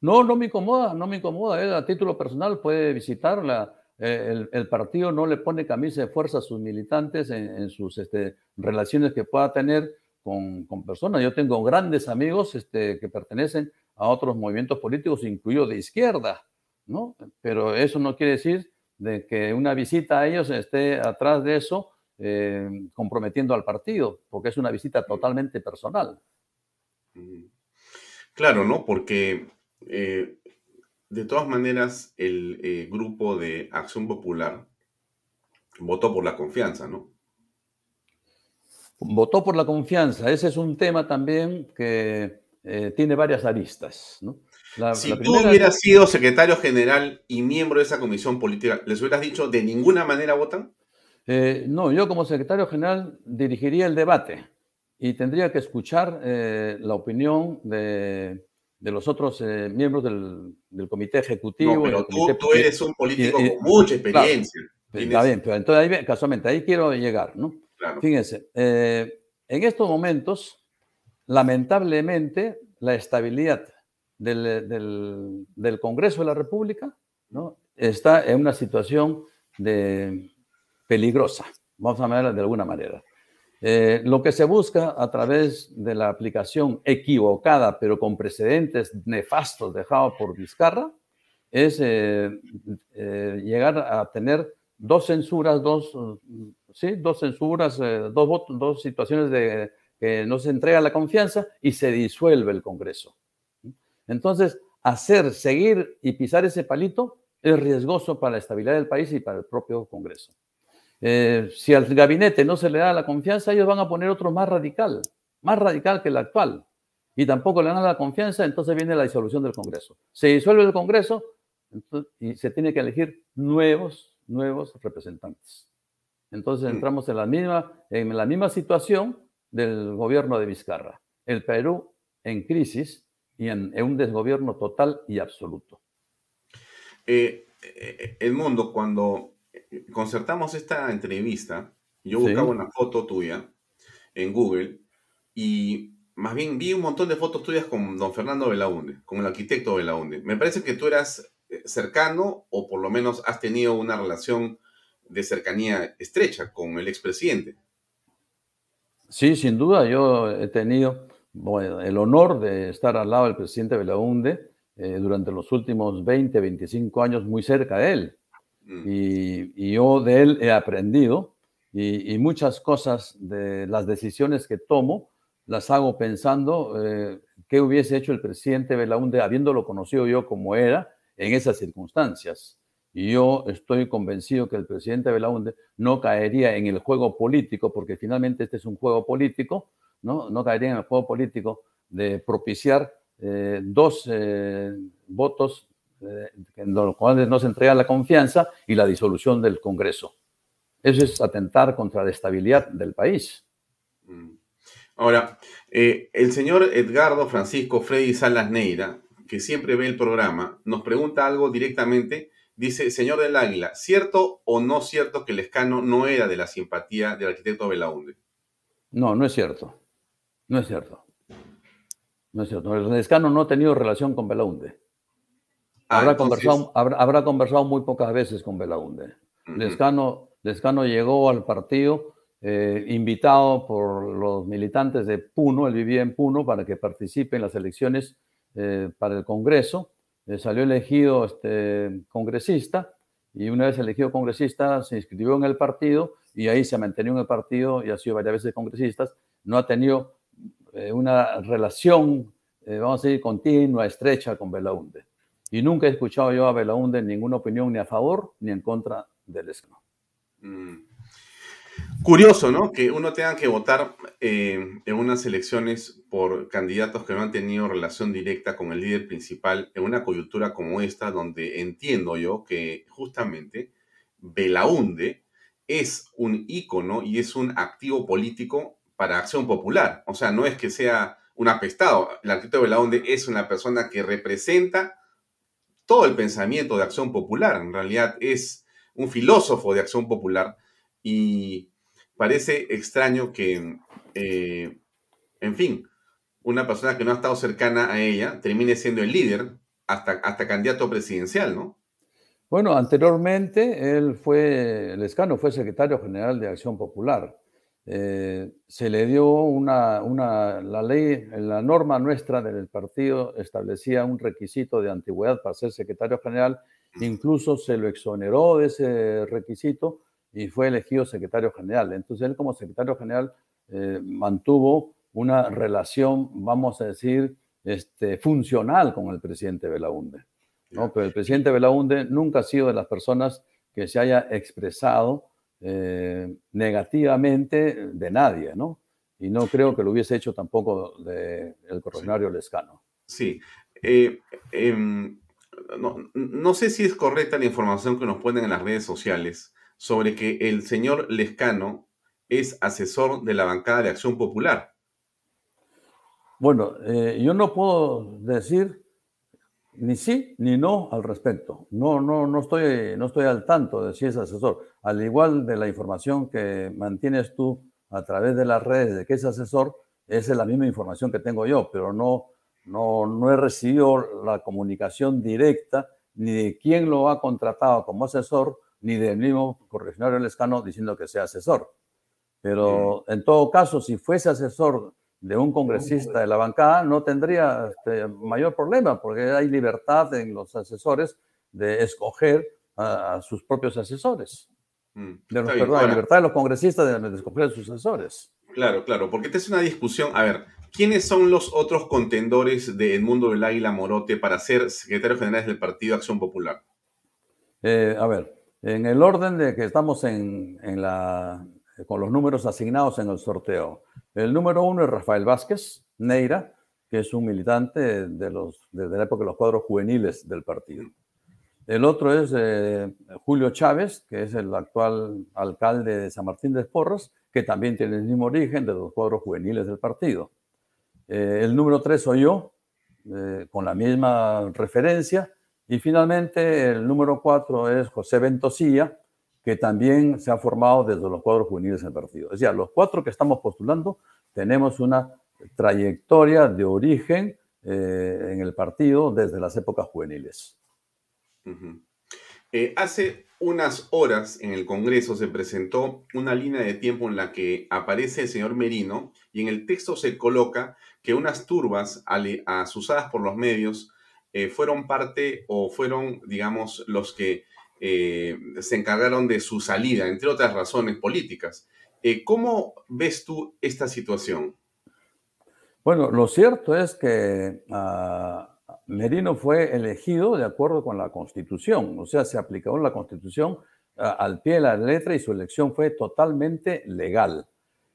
No, no me incomoda, no me incomoda. Él a título personal puede visitarla. Eh, el, partido no le pone camisa de fuerza a sus militantes en, sus este, relaciones que pueda tener con, personas. Yo tengo grandes amigos este, que pertenecen a otros movimientos políticos, incluido de izquierda, ¿no? Pero eso no quiere decir de que una visita a ellos esté atrás de eso eh, comprometiendo al partido, porque es una visita totalmente personal. Claro, ¿no? Porque eh, de todas maneras, el eh, grupo de Acción Popular votó por la confianza, ¿no? Votó por la confianza. Ese es un tema también que tiene varias aristas, ¿no? Si tú hubieras sido secretario general y miembro de esa comisión política, ¿les hubieras dicho de ninguna manera votan? no, yo como secretario general dirigiría el debate y tendría que escuchar la opinión de de los otros eh, miembros del, comité ejecutivo. pero tú, eres un político con mucha experiencia. está bien, pero entonces ahí, casualmente, ahí quiero llegar, ¿no? Fíjense, eh, en estos momentos, lamentablemente, la estabilidad del, Congreso de la República está en una situación de peligrosa, vamos a verla de alguna manera. Eh, lo que se busca a través de la aplicación equivocada, pero con precedentes nefastos dejados por Vizcarra, es eh, eh, llegar a tener dos censuras, dos, ¿sí? dos censuras, dos situaciones de que no se entrega la confianza y se disuelve el Congreso. Entonces, hacer, seguir y pisar ese palito es riesgoso para la estabilidad del país y para el propio Congreso. Eh, si al gabinete no se le da la confianza, ellos van a poner otro más radical, más radical que el actual. Y tampoco le dan la confianza, entonces viene la disolución del Congreso. Se disuelve el Congreso y se tiene que elegir nuevos, nuevos representantes. Entonces mm. entramos en la misma, en la misma situación del gobierno de Vizcarra. El Perú en crisis y en, un desgobierno total y absoluto. Eh, eh, el mundo, cuando concertamos esta entrevista, yo buscaba una foto tuya en Google y más bien vi un montón de fotos tuyas con don Fernando Belaunde, con el arquitecto Belaunde. Me parece que tú eras eh, cercano o por lo menos has tenido una relación de cercanía estrecha con el expresidente. Sí, sin duda, yo he tenido el honor de estar al lado del presidente Belaunde eh, durante los últimos 20, 25 años muy cerca de él. Mm. Y, yo de él he aprendido y, muchas cosas de las decisiones que tomo las hago pensando eh, qué hubiese hecho el presidente Belaunde habiéndolo conocido yo como era en esas circunstancias. Y yo estoy convencido que el presidente Belaunde no caería en el juego político, porque finalmente este es un juego político, no, no caería en el juego político de propiciar eh, dos eh, votos eh, en los cuales no se entrega la confianza y la disolución del Congreso. Eso es atentar contra la estabilidad del país. Mm. Ahora, el señor Edgardo Francisco Freddy Salas Neira, que siempre ve el programa, nos pregunta algo directamente. Dice, señor del Águila, ¿cierto o no cierto que el escano no era de la simpatía del arquitecto Belaunde? No, no es cierto. No es cierto. No es cierto. El Lescano no ha tenido relación con Belaunde. Ah, habrá, conversado, habrá, conversado muy pocas veces con Belaunde. Lescano, llegó al partido eh, invitado por los militantes de Puno, él vivía en Puno, para que participe en las elecciones eh, para el Congreso. Eh, salió elegido este, congresista y una vez elegido congresista se inscribió en el partido y ahí se mantenió en el partido y ha sido varias veces congresista. No ha tenido eh, una relación, eh, vamos a decir, continua, estrecha con Belaunde. Y nunca he escuchado yo a Belaunde ninguna opinión ni a favor ni en contra del escano. Mm. Curioso, ¿no? Que uno tenga que votar eh, en unas elecciones por candidatos que no han tenido relación directa con el líder principal en una coyuntura como esta, donde entiendo yo que justamente Belaunde es un ícono y es un activo político para Acción Popular. O sea, no es que sea un apestado. El arquitecto Belaunde es una persona que representa todo el pensamiento de Acción Popular. En realidad es un filósofo de Acción Popular y parece extraño que, eh, en fin, una persona que no ha estado cercana a ella termine siendo el líder hasta, hasta candidato presidencial, ¿no? Bueno, anteriormente él fue, el escano fue secretario general de Acción Popular. Eh, se le dio una, una, la ley, la norma nuestra del partido establecía un requisito de antigüedad para ser secretario general, incluso se lo exoneró de ese requisito y fue elegido secretario general. Entonces él como secretario general eh, mantuvo una relación, vamos a decir, este, funcional con el presidente Belaunde. ¿no? Pero el presidente Belaunde nunca ha sido de las personas que se haya expresado eh, negativamente de nadie, ¿no? Y no creo que lo hubiese hecho tampoco del el coronario Lescano. Sí. Eh, em, no, sé si es correcta la información que nos ponen en las redes sociales sobre que el señor Lescano es asesor de la bancada de Acción Popular. Bueno, eh, yo no puedo decir ni sí ni no al respecto. No, no, no, estoy, no estoy al tanto de si es asesor. Al igual de la información que mantienes tú a través de las redes de que es asesor, esa es la misma información que tengo yo, pero no, no, no he recibido la comunicación directa ni de quién lo ha contratado como asesor, ni del mismo corregidor Lescano diciendo que sea asesor. Pero en todo caso, si fuese asesor de un congresista de la bancada no tendría este, mayor problema, porque hay libertad en los asesores de escoger a, sus propios asesores. Mm, de los, perdón, libertad de los congresistas de, escoger a sus asesores. Claro, claro, porque esta es una discusión. A ver, ¿quiénes son los otros contendores del mundo del Águila Morote para ser secretarios generales del Partido Acción Popular? Eh, a ver, en el orden de que estamos en, en la, con los números asignados en el sorteo. El número uno es Rafael Vázquez Neira, que es un militante de desde la época de los cuadros juveniles del partido. El otro es eh, Julio Chávez, que es el actual alcalde de San Martín de Porras, que también tiene el mismo origen de los cuadros juveniles del partido. Eh, el número tres soy yo, eh, con la misma referencia. Y finalmente el número cuatro es José Ventosilla, que también se ha formado desde los cuadros juveniles en el partido. Es decir, los cuatro que estamos postulando tenemos una trayectoria de origen eh, en el partido desde las épocas juveniles. Eh, hace unas horas en el Congreso se presentó una línea de tiempo en la que aparece el señor Merino y en el texto se coloca que unas turbas asusadas por los medios eh, fueron parte o fueron, digamos, los que eh, se encargaron de su salida, entre otras razones políticas. Eh, ¿Cómo ves tú esta situación? Bueno, lo cierto es que ah, Merino fue elegido de acuerdo con la Constitución, o sea, se aplicó la Constitución ah, al pie de la letra y su elección fue totalmente legal.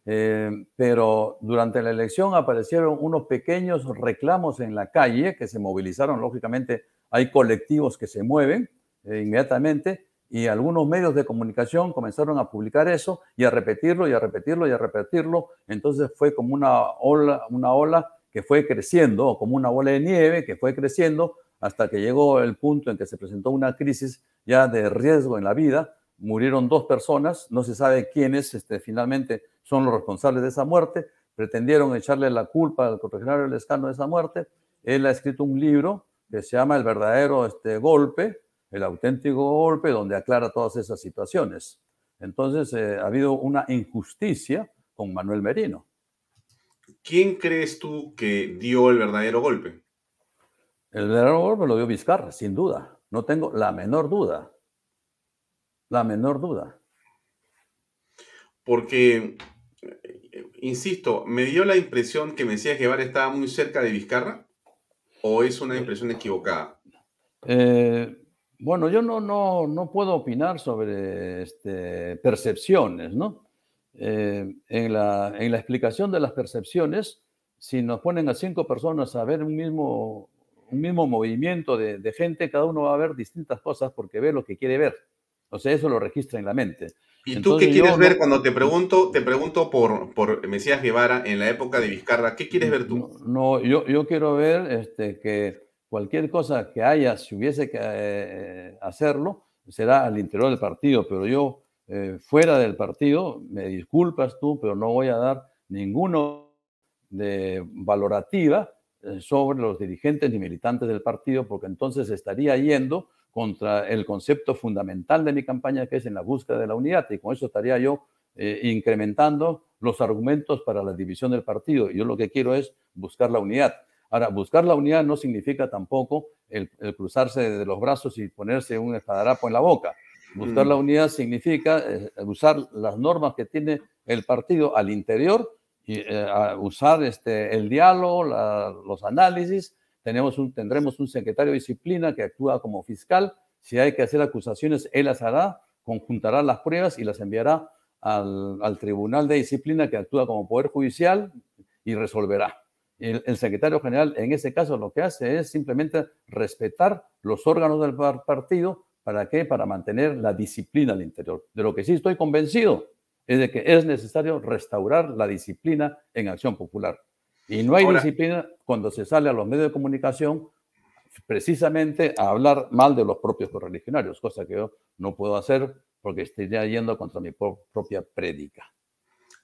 Eh, pero durante la elección aparecieron unos pequeños reclamos en la calle que se movilizaron, lógicamente hay colectivos que se mueven eh, inmediatamente y algunos medios de comunicación comenzaron a publicar eso y a repetirlo y a repetirlo y a repetirlo. Entonces fue como una ola, una ola que fue creciendo, como una bola de nieve que fue creciendo hasta que llegó el punto en que se presentó una crisis ya de riesgo en la vida. Murieron dos personas, no se sabe quiénes este, finalmente son los responsables de esa muerte. Pretendieron echarle la culpa al corregionario Lescano de esa muerte. Él ha escrito un libro que se llama El verdadero este, golpe, el auténtico golpe, donde aclara todas esas situaciones. Entonces, eh, ha habido una injusticia con Manuel Merino. ¿Quién crees tú que dio el verdadero golpe? El verdadero golpe lo dio Vizcarra, sin duda. No tengo la menor duda. La menor duda. Porque, eh, insisto, me dio la impresión que Mesías Guevara estaba muy cerca de Vizcarra. ¿O es una impresión equivocada? Eh, bueno, yo no, no, no, puedo opinar sobre este, percepciones, ¿no? Eh, en, la, en, la, explicación de las percepciones, si nos ponen a cinco personas a ver un mismo, un mismo movimiento de, de, gente, cada uno va a ver distintas cosas porque ve lo que quiere ver. O sea, eso lo registra en la mente. ¿Y tú qué quieres ver cuando te pregunto, te pregunto por, por Mesías Guevara en la época de Vizcarra? ¿Qué quieres ver tú? No, yo, yo quiero ver este, que cualquier cosa que haya, si hubiese que eh, hacerlo, será al interior del partido, pero yo eh, fuera del partido, me disculpas tú, pero no voy a dar ninguno de valorativa eh, sobre los dirigentes ni militantes del partido, porque entonces estaría yendo contra el concepto fundamental de mi campaña, que es en la búsqueda de la unidad, y con eso estaría yo incrementando los argumentos para la división del partido. Yo lo que quiero es buscar la unidad. Ahora, buscar la unidad no significa tampoco el, cruzarse de los brazos y ponerse un espadarapo en la boca. Buscar la mm. unidad significa eh, usar las normas que tiene el partido al interior y eh, usar este, el diálogo, los análisis tenemos un, tendremos un secretario de disciplina que actúa como fiscal. Si hay que hacer acusaciones, él las hará, conjuntará las pruebas y las enviará al, al tribunal de disciplina que actúa como poder judicial y resolverá. El, el, secretario general en ese caso lo que hace es simplemente respetar los órganos del partido. ¿Para qué? Para mantener la disciplina al interior. De lo que sí estoy convencido es de que es necesario restaurar la disciplina en acción popular. Y no hay disciplina cuando se sale a los medios de comunicación precisamente a hablar mal de los propios correligionarios, cosa que yo no puedo hacer porque estaría yendo contra mi propia prédica.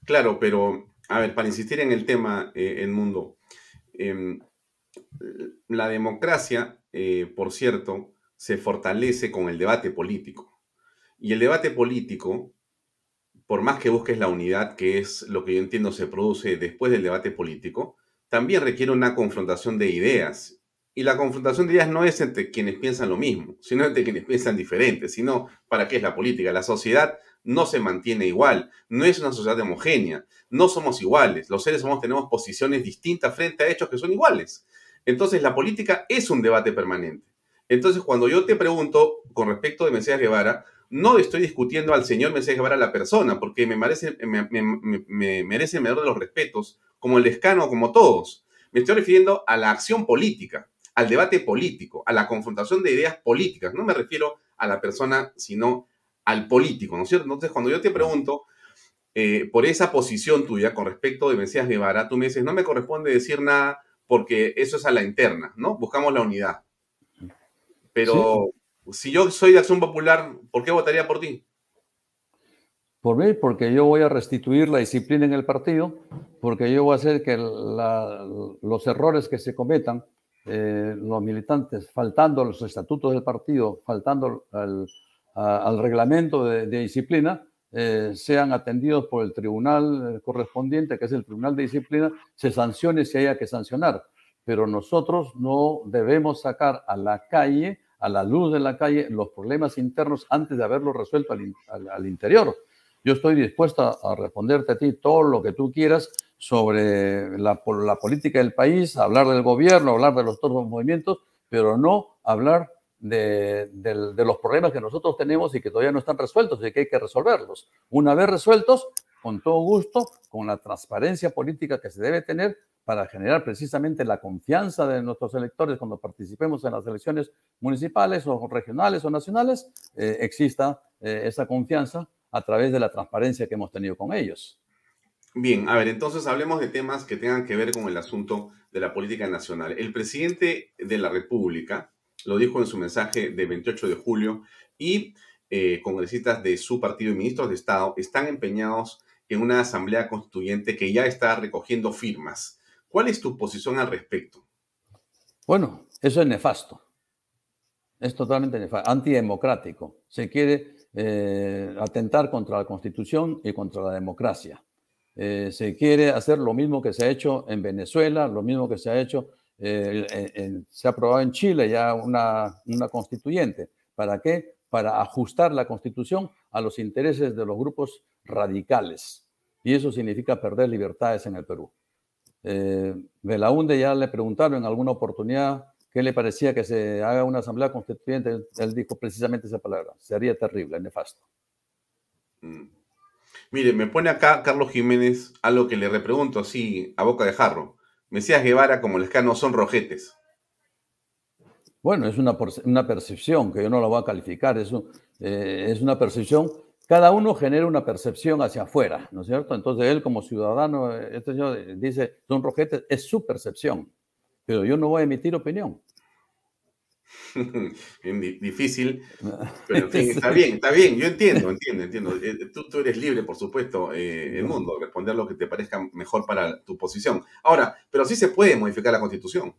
Claro, pero, a ver, para insistir en el tema, eh, el mundo, em, la democracia, eh, por cierto, se fortalece con el debate político. Y el debate político por más que busques la unidad, que es lo que yo entiendo se produce después del debate político, también requiere una confrontación de ideas. Y la confrontación de ideas no es entre quienes piensan lo mismo, sino entre quienes piensan diferente, sino para qué es la política. La sociedad no se mantiene igual, no es una sociedad homogénea, no somos iguales, los seres humanos tenemos posiciones distintas frente a hechos que son iguales. Entonces la política es un debate permanente. Entonces cuando yo te pregunto con respecto de Mesías Guevara, no estoy discutiendo al señor Mesías Guevara la persona, porque me merece, me, merece el menor de los respetos, como el descano, como todos. Me estoy refiriendo a la acción política, al debate político, a la confrontación de ideas políticas. No me refiero a la persona, sino al político, ¿no es cierto? Entonces, cuando yo te pregunto eh, por esa posición tuya con respecto de Mesías Guevara, tú me dices, no me corresponde decir nada porque eso es a la interna, ¿no? Buscamos la unidad. Pero si yo soy de Acción Popular, ¿por qué votaría por ti? Por mí, porque yo voy a restituir la disciplina en el partido, porque yo voy a hacer que los errores que se cometan, eh, los militantes, faltando los estatutos del partido, faltando al, reglamento de, disciplina, eh, sean atendidos por el tribunal correspondiente, que es el tribunal de disciplina, se sancione si haya que sancionar. Pero nosotros no debemos sacar a la calle a la luz de la calle los problemas internos antes de haberlos resuelto al, interior. Yo estoy dispuesto a, responderte a ti todo lo que tú quieras sobre la, política del país, hablar del gobierno, hablar de los los movimientos, pero no hablar de, los problemas que nosotros tenemos y que todavía no están resueltos y que hay que resolverlos. Una vez resueltos, con todo gusto, con la transparencia política que se debe tener para generar precisamente la confianza de nuestros electores cuando participemos en las elecciones municipales o regionales o nacionales, eh, exista eh, esa confianza a través de la transparencia que hemos tenido con ellos. Bien, a ver, entonces hablemos de temas que tengan que ver con el asunto de la política nacional. El presidente de la República lo dijo en su mensaje de 28 de julio y eh, congresistas de su partido y ministros de Estado están empeñados en una asamblea constituyente que ya está recogiendo firmas. ¿Cuál es tu posición al respecto? Bueno, eso es nefasto. Es totalmente nefasto, antidemocrático. Se quiere eh, atentar contra la Constitución y contra la democracia. Eh, se quiere hacer lo mismo que se ha hecho en Venezuela, lo mismo que se ha hecho, eh, se ha aprobado en Chile ya una, una constituyente. ¿Para qué? Para ajustar la Constitución a los intereses de los grupos radicales. Y eso significa perder libertades en el Perú. Eh, Belaunde ya le preguntaron en alguna oportunidad qué le parecía que se haga una asamblea constituyente. Él dijo precisamente esa palabra. Sería terrible, nefasto. Mm. Mire, me pone acá Carlos Jiménez algo que le repregunto así a boca de jarro. Mesías Guevara como Lescano son rojetes. Bueno, es una, una percepción que yo no la voy a calificar. Es, eh, es una percepción cada uno genera una percepción hacia afuera, ¿no es cierto? Entonces él como ciudadano, este señor dice, son rojetes, es su percepción, pero yo no voy a emitir opinión. difícil, pero en fin, está bien, está bien, yo entiendo, entiendo, entiendo. Eh, tú, tú eres libre, por supuesto, eh, el mundo, responder lo que te parezca mejor para tu posición. Ahora, pero sí se puede modificar la constitución.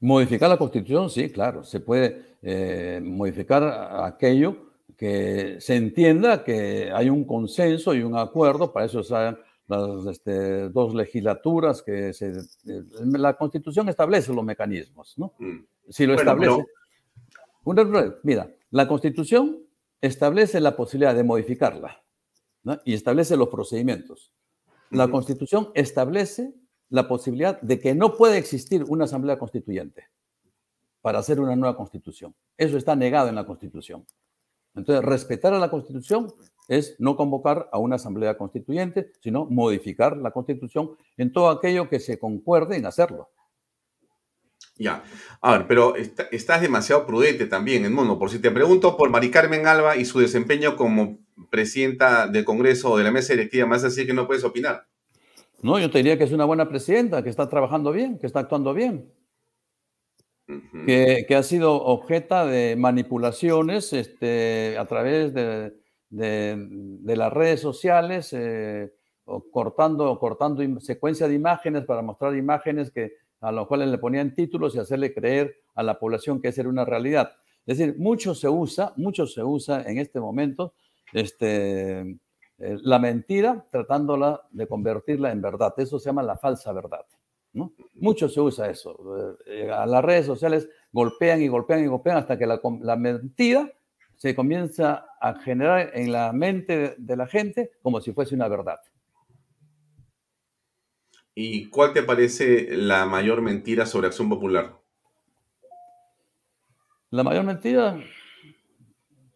Modificar la constitución, sí, claro, se puede eh, modificar aquello que se entienda que hay un consenso y un acuerdo, para eso están las este, dos legislaturas que se, la Constitución establece los mecanismos, ¿no? Mm. Si lo establece. mira, la Constitución establece la posibilidad de modificarla y establece los procedimientos. La Constitución establece la posibilidad de que no puede existir una asamblea constituyente para hacer una nueva constitución. Eso está negado en la Constitución. Entonces, respetar a la Constitución es no convocar a una asamblea constituyente, sino modificar la Constitución en todo aquello que se concuerde en hacerlo. Ya, a ver, pero estás demasiado prudente también, en mono. Por si te pregunto por Mari Carmen Alba y su desempeño como presidenta del Congreso o de la mesa directiva, ¿más decir que no puedes opinar? No, yo te diría que es una buena presidenta, que está trabajando bien, que está actuando bien que, ha sido objeto de manipulaciones este, a través de, las redes sociales, eh, cortando, cortando secuencia de imágenes para mostrar imágenes que, a los cuales le ponían títulos y hacerle creer a la población que esa era una realidad. Es decir, mucho se usa, mucho se usa en este momento este, eh, la mentira tratándola de convertirla en verdad. Eso se llama la falsa verdad. Mucho se usa eso. Eh, a las redes sociales golpean y golpean y golpean hasta que la, mentira se comienza a generar en la mente de la gente como si fuese una verdad. ¿Y cuál te parece la mayor mentira sobre Acción Popular? La mayor mentira,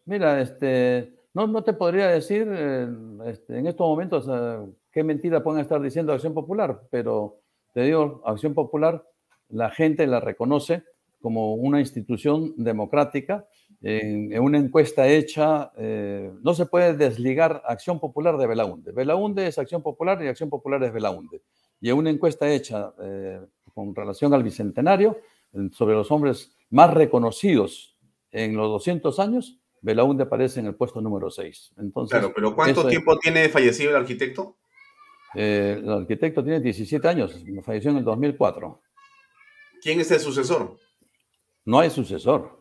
mira, este, no, te podría decir eh, este, en estos momentos eh, qué mentira pueden estar diciendo Acción Popular, pero te digo, Acción Popular, la gente la reconoce como una institución democrática. En, una encuesta hecha, eh, no se puede desligar Acción Popular de Belaunde. Belaunde es Acción Popular y Acción Popular es Belaunde. Y en una encuesta hecha eh, con relación al Bicentenario, sobre los hombres más reconocidos en los 200 años, Belaunde aparece en el puesto número 6. Entonces, claro, pero ¿cuánto tiempo tiene fallecido el arquitecto? Eh, el arquitecto tiene 17 años, falleció en el 2004. ¿Quién es el sucesor? No hay sucesor,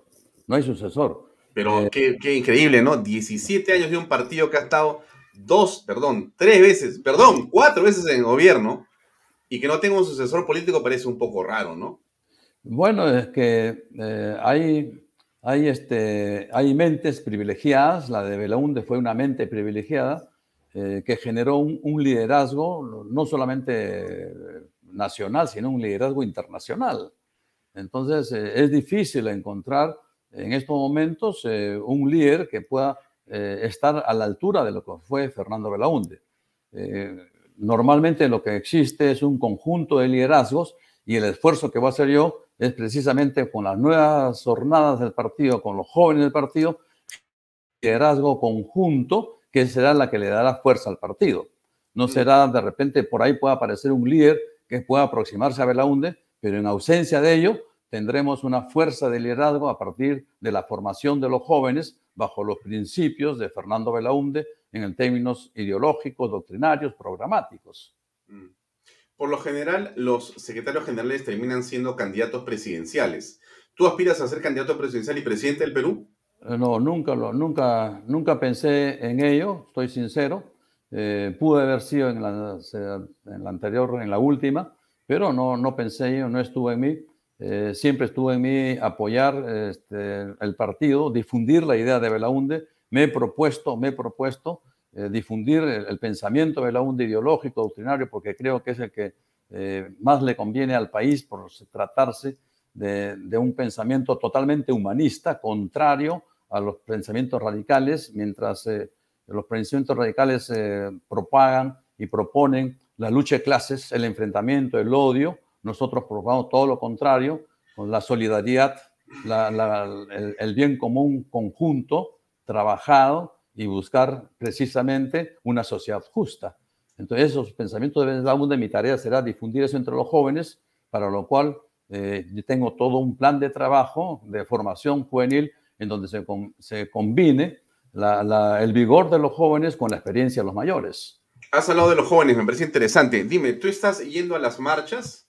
no hay sucesor. Pero eh, qué, increíble, ¿no? 17 años de un partido que ha estado dos, perdón, tres veces, perdón, cuatro veces en gobierno y que no tenga un sucesor político parece un poco raro, ¿no? Bueno, es que eh, hay, hay, este, hay mentes privilegiadas, la de Belaunde fue una mente privilegiada eh, que generó un, liderazgo no solamente nacional, sino un liderazgo internacional. Entonces, eh, es difícil encontrar en estos momentos eh, un líder que pueda estar a la altura de lo que fue Fernando Belaunde. normalmente lo que existe es un conjunto de liderazgos y el esfuerzo que voy a hacer yo es precisamente con las nuevas jornadas del partido, con los jóvenes del partido, liderazgo conjunto que será la que le dará fuerza al partido. No mm. será de repente por ahí pueda aparecer un líder que pueda aproximarse a Belaunde, pero en ausencia de ello tendremos una fuerza de liderazgo a partir de la formación de los jóvenes bajo los principios de Fernando Belaunde en términos ideológicos, doctrinarios, programáticos. Mm. Por lo general, los secretarios generales terminan siendo candidatos presidenciales. ¿Tú aspiras a ser candidato presidencial y presidente del Perú? Eh, no, nunca, lo, nunca, nunca pensé en ello, estoy sincero. Eh, pude haber sido en la, en la, anterior, en la última, pero no, no pensé no estuvo en mí. Eh, siempre estuvo en mí apoyar este, el partido, difundir la idea de Belaunde. Me he propuesto, me he propuesto eh, difundir el, pensamiento de la UNDE ideológico, doctrinario, porque creo que es el que eh, más le conviene al país por tratarse de, un pensamiento totalmente humanista, contrario a los pensamientos radicales, mientras los pensamientos radicales propagan y proponen la lucha de clases, el enfrentamiento, el odio, nosotros propagamos todo lo contrario, con la solidaridad, el bien común conjunto, trabajado, y buscar precisamente una sociedad justa. Entonces, esos pensamientos de de mi tarea será difundir eso entre los jóvenes, para lo cual eh, tengo todo un plan de trabajo de formación juvenil en donde se, se combine el vigor de los jóvenes con la experiencia de los mayores. Has hablado de los jóvenes, me parece interesante. Dime, ¿tú estás yendo a las marchas?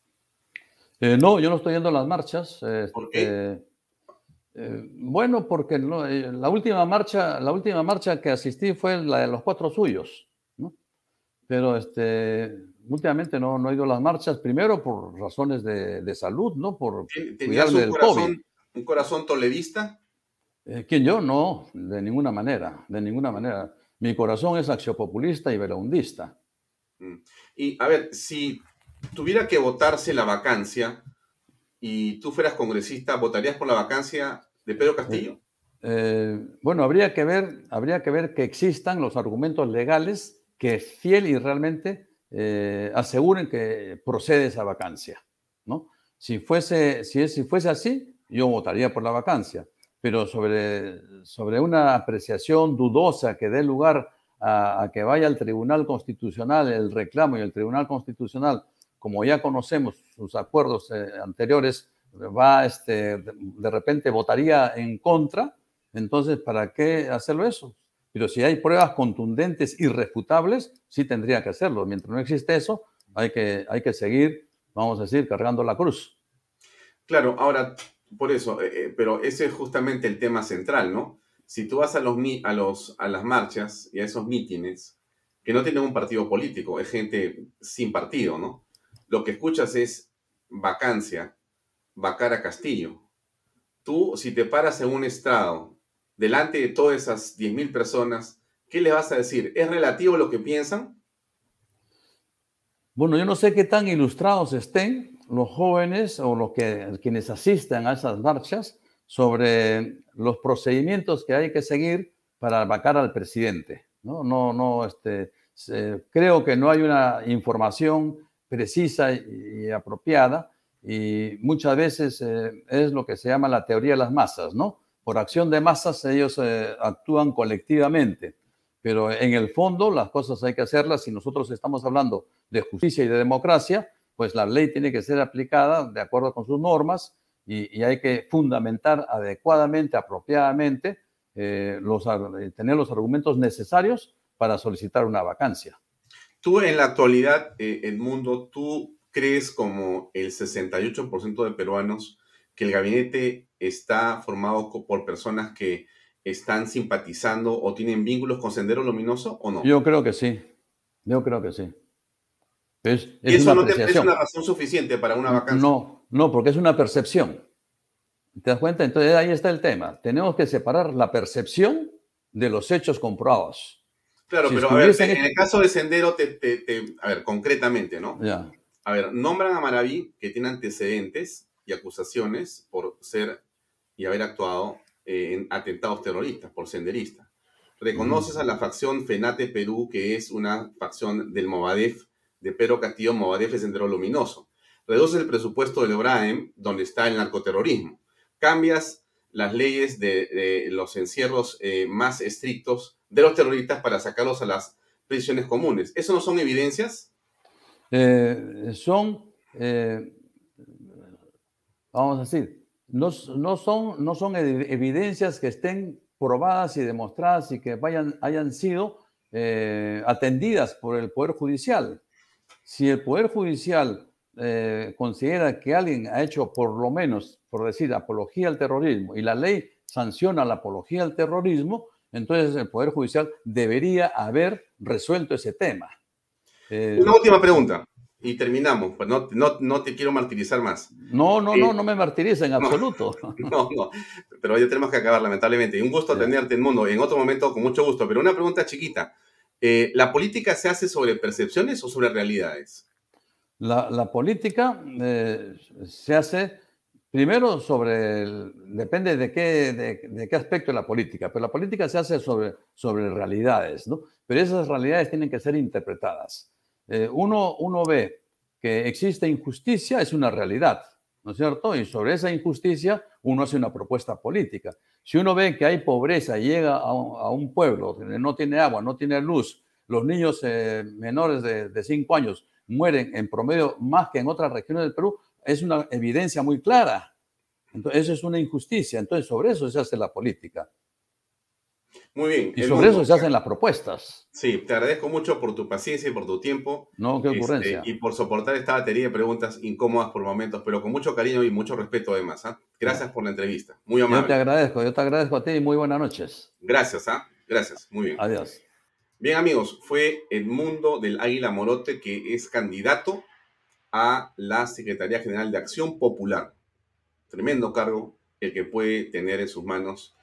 Eh, no, yo no estoy yendo a las marchas. ¿Por qué? Este, eh, bueno, porque eh, la, última marcha, la última marcha que asistí fue la de los cuatro suyos, ¿no? Pero este, últimamente no, no he ido a las marchas, primero por razones de, salud, ¿no? Por ¿Tenías un corazón, un corazón toledista? Eh, ¿Quién yo? No, de ninguna manera, de ninguna manera. Mi corazón es axiopopulista y veraundista. Mm. Y a ver, si tuviera que votarse la vacancia y tú fueras congresista, ¿votarías por la vacancia de Pedro Castillo? Eh, bueno, habría que, ver, habría que ver que existan los argumentos legales que fiel y realmente eh, aseguren que procede esa vacancia. ¿no? Si, fuese, si, si fuese así, yo votaría por la vacancia, pero sobre, sobre una apreciación dudosa que dé lugar a, que vaya al Tribunal Constitucional el reclamo y el Tribunal Constitucional, como ya conocemos sus acuerdos eh, anteriores, va, este, de repente votaría en contra, entonces, ¿para qué hacerlo eso? Pero si hay pruebas contundentes, irrefutables, sí tendría que hacerlo. Mientras no existe eso, hay que, hay que seguir, vamos a decir, cargando la cruz. Claro, ahora, por eso, eh, eh, pero ese es justamente el tema central, ¿no? Si tú vas a, los, a, los, a las marchas y a esos mítines, que no tienen un partido político, es gente sin partido, ¿no? Lo que escuchas es vacancia, Bacara Castillo. Tú, si te paras en un estrado delante de todas esas 10.000 personas, ¿qué le vas a decir? ¿Es relativo lo que piensan? Bueno, yo no sé qué tan ilustrados estén los jóvenes o los que, quienes asisten a esas marchas sobre los procedimientos que hay que seguir para vacar al presidente. No, no, no, este, creo que no hay una información precisa y apropiada y muchas veces eh, es lo que se llama la teoría de las masas, ¿no? Por acción de masas ellos eh, actúan colectivamente, pero en el fondo las cosas hay que hacerlas. Si nosotros estamos hablando de justicia y de democracia, pues la ley tiene que ser aplicada de acuerdo con sus normas y, hay que fundamentar adecuadamente, apropiadamente, eh, tener los argumentos necesarios para solicitar una vacancia. Tú en la actualidad, Edmundo, tú crees como el 68% de peruanos que el gabinete está formado por personas que están simpatizando o tienen vínculos con Sendero Luminoso o no? Yo creo que sí. Yo creo que sí. ¿Y eso no es una razón suficiente para una vacancia? No, no, porque es una percepción. ¿Te das cuenta? Entonces ahí está el tema. Tenemos que separar la percepción de los hechos comprobados. Claro, pero a ver, en el caso de Sendero, te, a ver, concretamente, ¿no? A ver, nombran a Maraví que tiene antecedentes y acusaciones por ser y haber actuado eh, en atentados terroristas, por senderista. Reconoces mm. a la facción FENATE Perú, que es una facción del Movadef, de Pedro Castillo Movadef de Sendero Luminoso. Reduces el presupuesto del OBRAEM, donde está el narcoterrorismo. Cambias las leyes de, los encierros eh, más estrictos de los terroristas para sacarlos a las prisiones comunes. ¿Eso no son evidencias? Eh, son, vamos a decir, no, son, no son evidencias que estén probadas y demostradas y que vayan, hayan sido eh, atendidas por el Poder Judicial. Si el Poder Judicial eh, considera que alguien ha hecho por lo menos, por decir, apología al terrorismo y la ley sanciona la apología al terrorismo, entonces el Poder Judicial debería haber resuelto ese tema. Una última pregunta y terminamos. Pues no, no, te quiero martirizar más. No, no, no, eh, no me martiriza en absoluto. No, no, pero ya tenemos que acabar, lamentablemente. Y un gusto tenerte en mundo. En otro momento, con mucho gusto. Pero una pregunta chiquita. Eh, ¿La política se hace sobre percepciones o sobre realidades? La, política eh, se hace primero sobre, depende de qué, de, qué aspecto de la política, pero la política se hace sobre, sobre realidades, ¿no? Pero esas realidades tienen que ser interpretadas. Eh, uno, uno ve que existe injusticia, es una realidad, ¿no es cierto? Y sobre esa injusticia uno hace una propuesta política. Si uno ve que hay pobreza y llega a un, pueblo que no tiene agua, no tiene luz, los niños eh, menores de 5 años mueren en promedio más que en otras regiones del Perú, es una evidencia muy clara. Entonces, eso es una injusticia. Entonces, sobre eso se hace la política. Muy bien. Y sobre eso se hacen las propuestas. Sí, te agradezco mucho por tu paciencia y por tu tiempo. No, qué ocurrencia. Este, y por soportar esta batería de preguntas incómodas por momentos, pero con mucho cariño y mucho respeto además. ¿ah? Gracias por la entrevista. Muy amable. Yo te agradezco, yo te agradezco a ti y muy buenas noches. Gracias, ¿ah? Gracias, muy bien. Adiós. Bien, amigos, fue Edmundo del Águila Morote, que es candidato a la Secretaría General de Acción Popular. Tremendo cargo el que puede tener en sus manos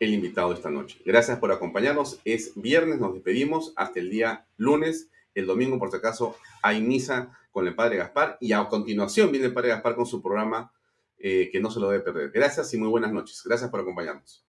el invitado esta noche. Gracias por acompañarnos. Es viernes, nos despedimos hasta el día lunes. El domingo, por si acaso, hay misa con el Padre Gaspar y a continuación viene el Padre Gaspar con su programa eh, que no se lo debe perder. Gracias y muy buenas noches. Gracias por acompañarnos.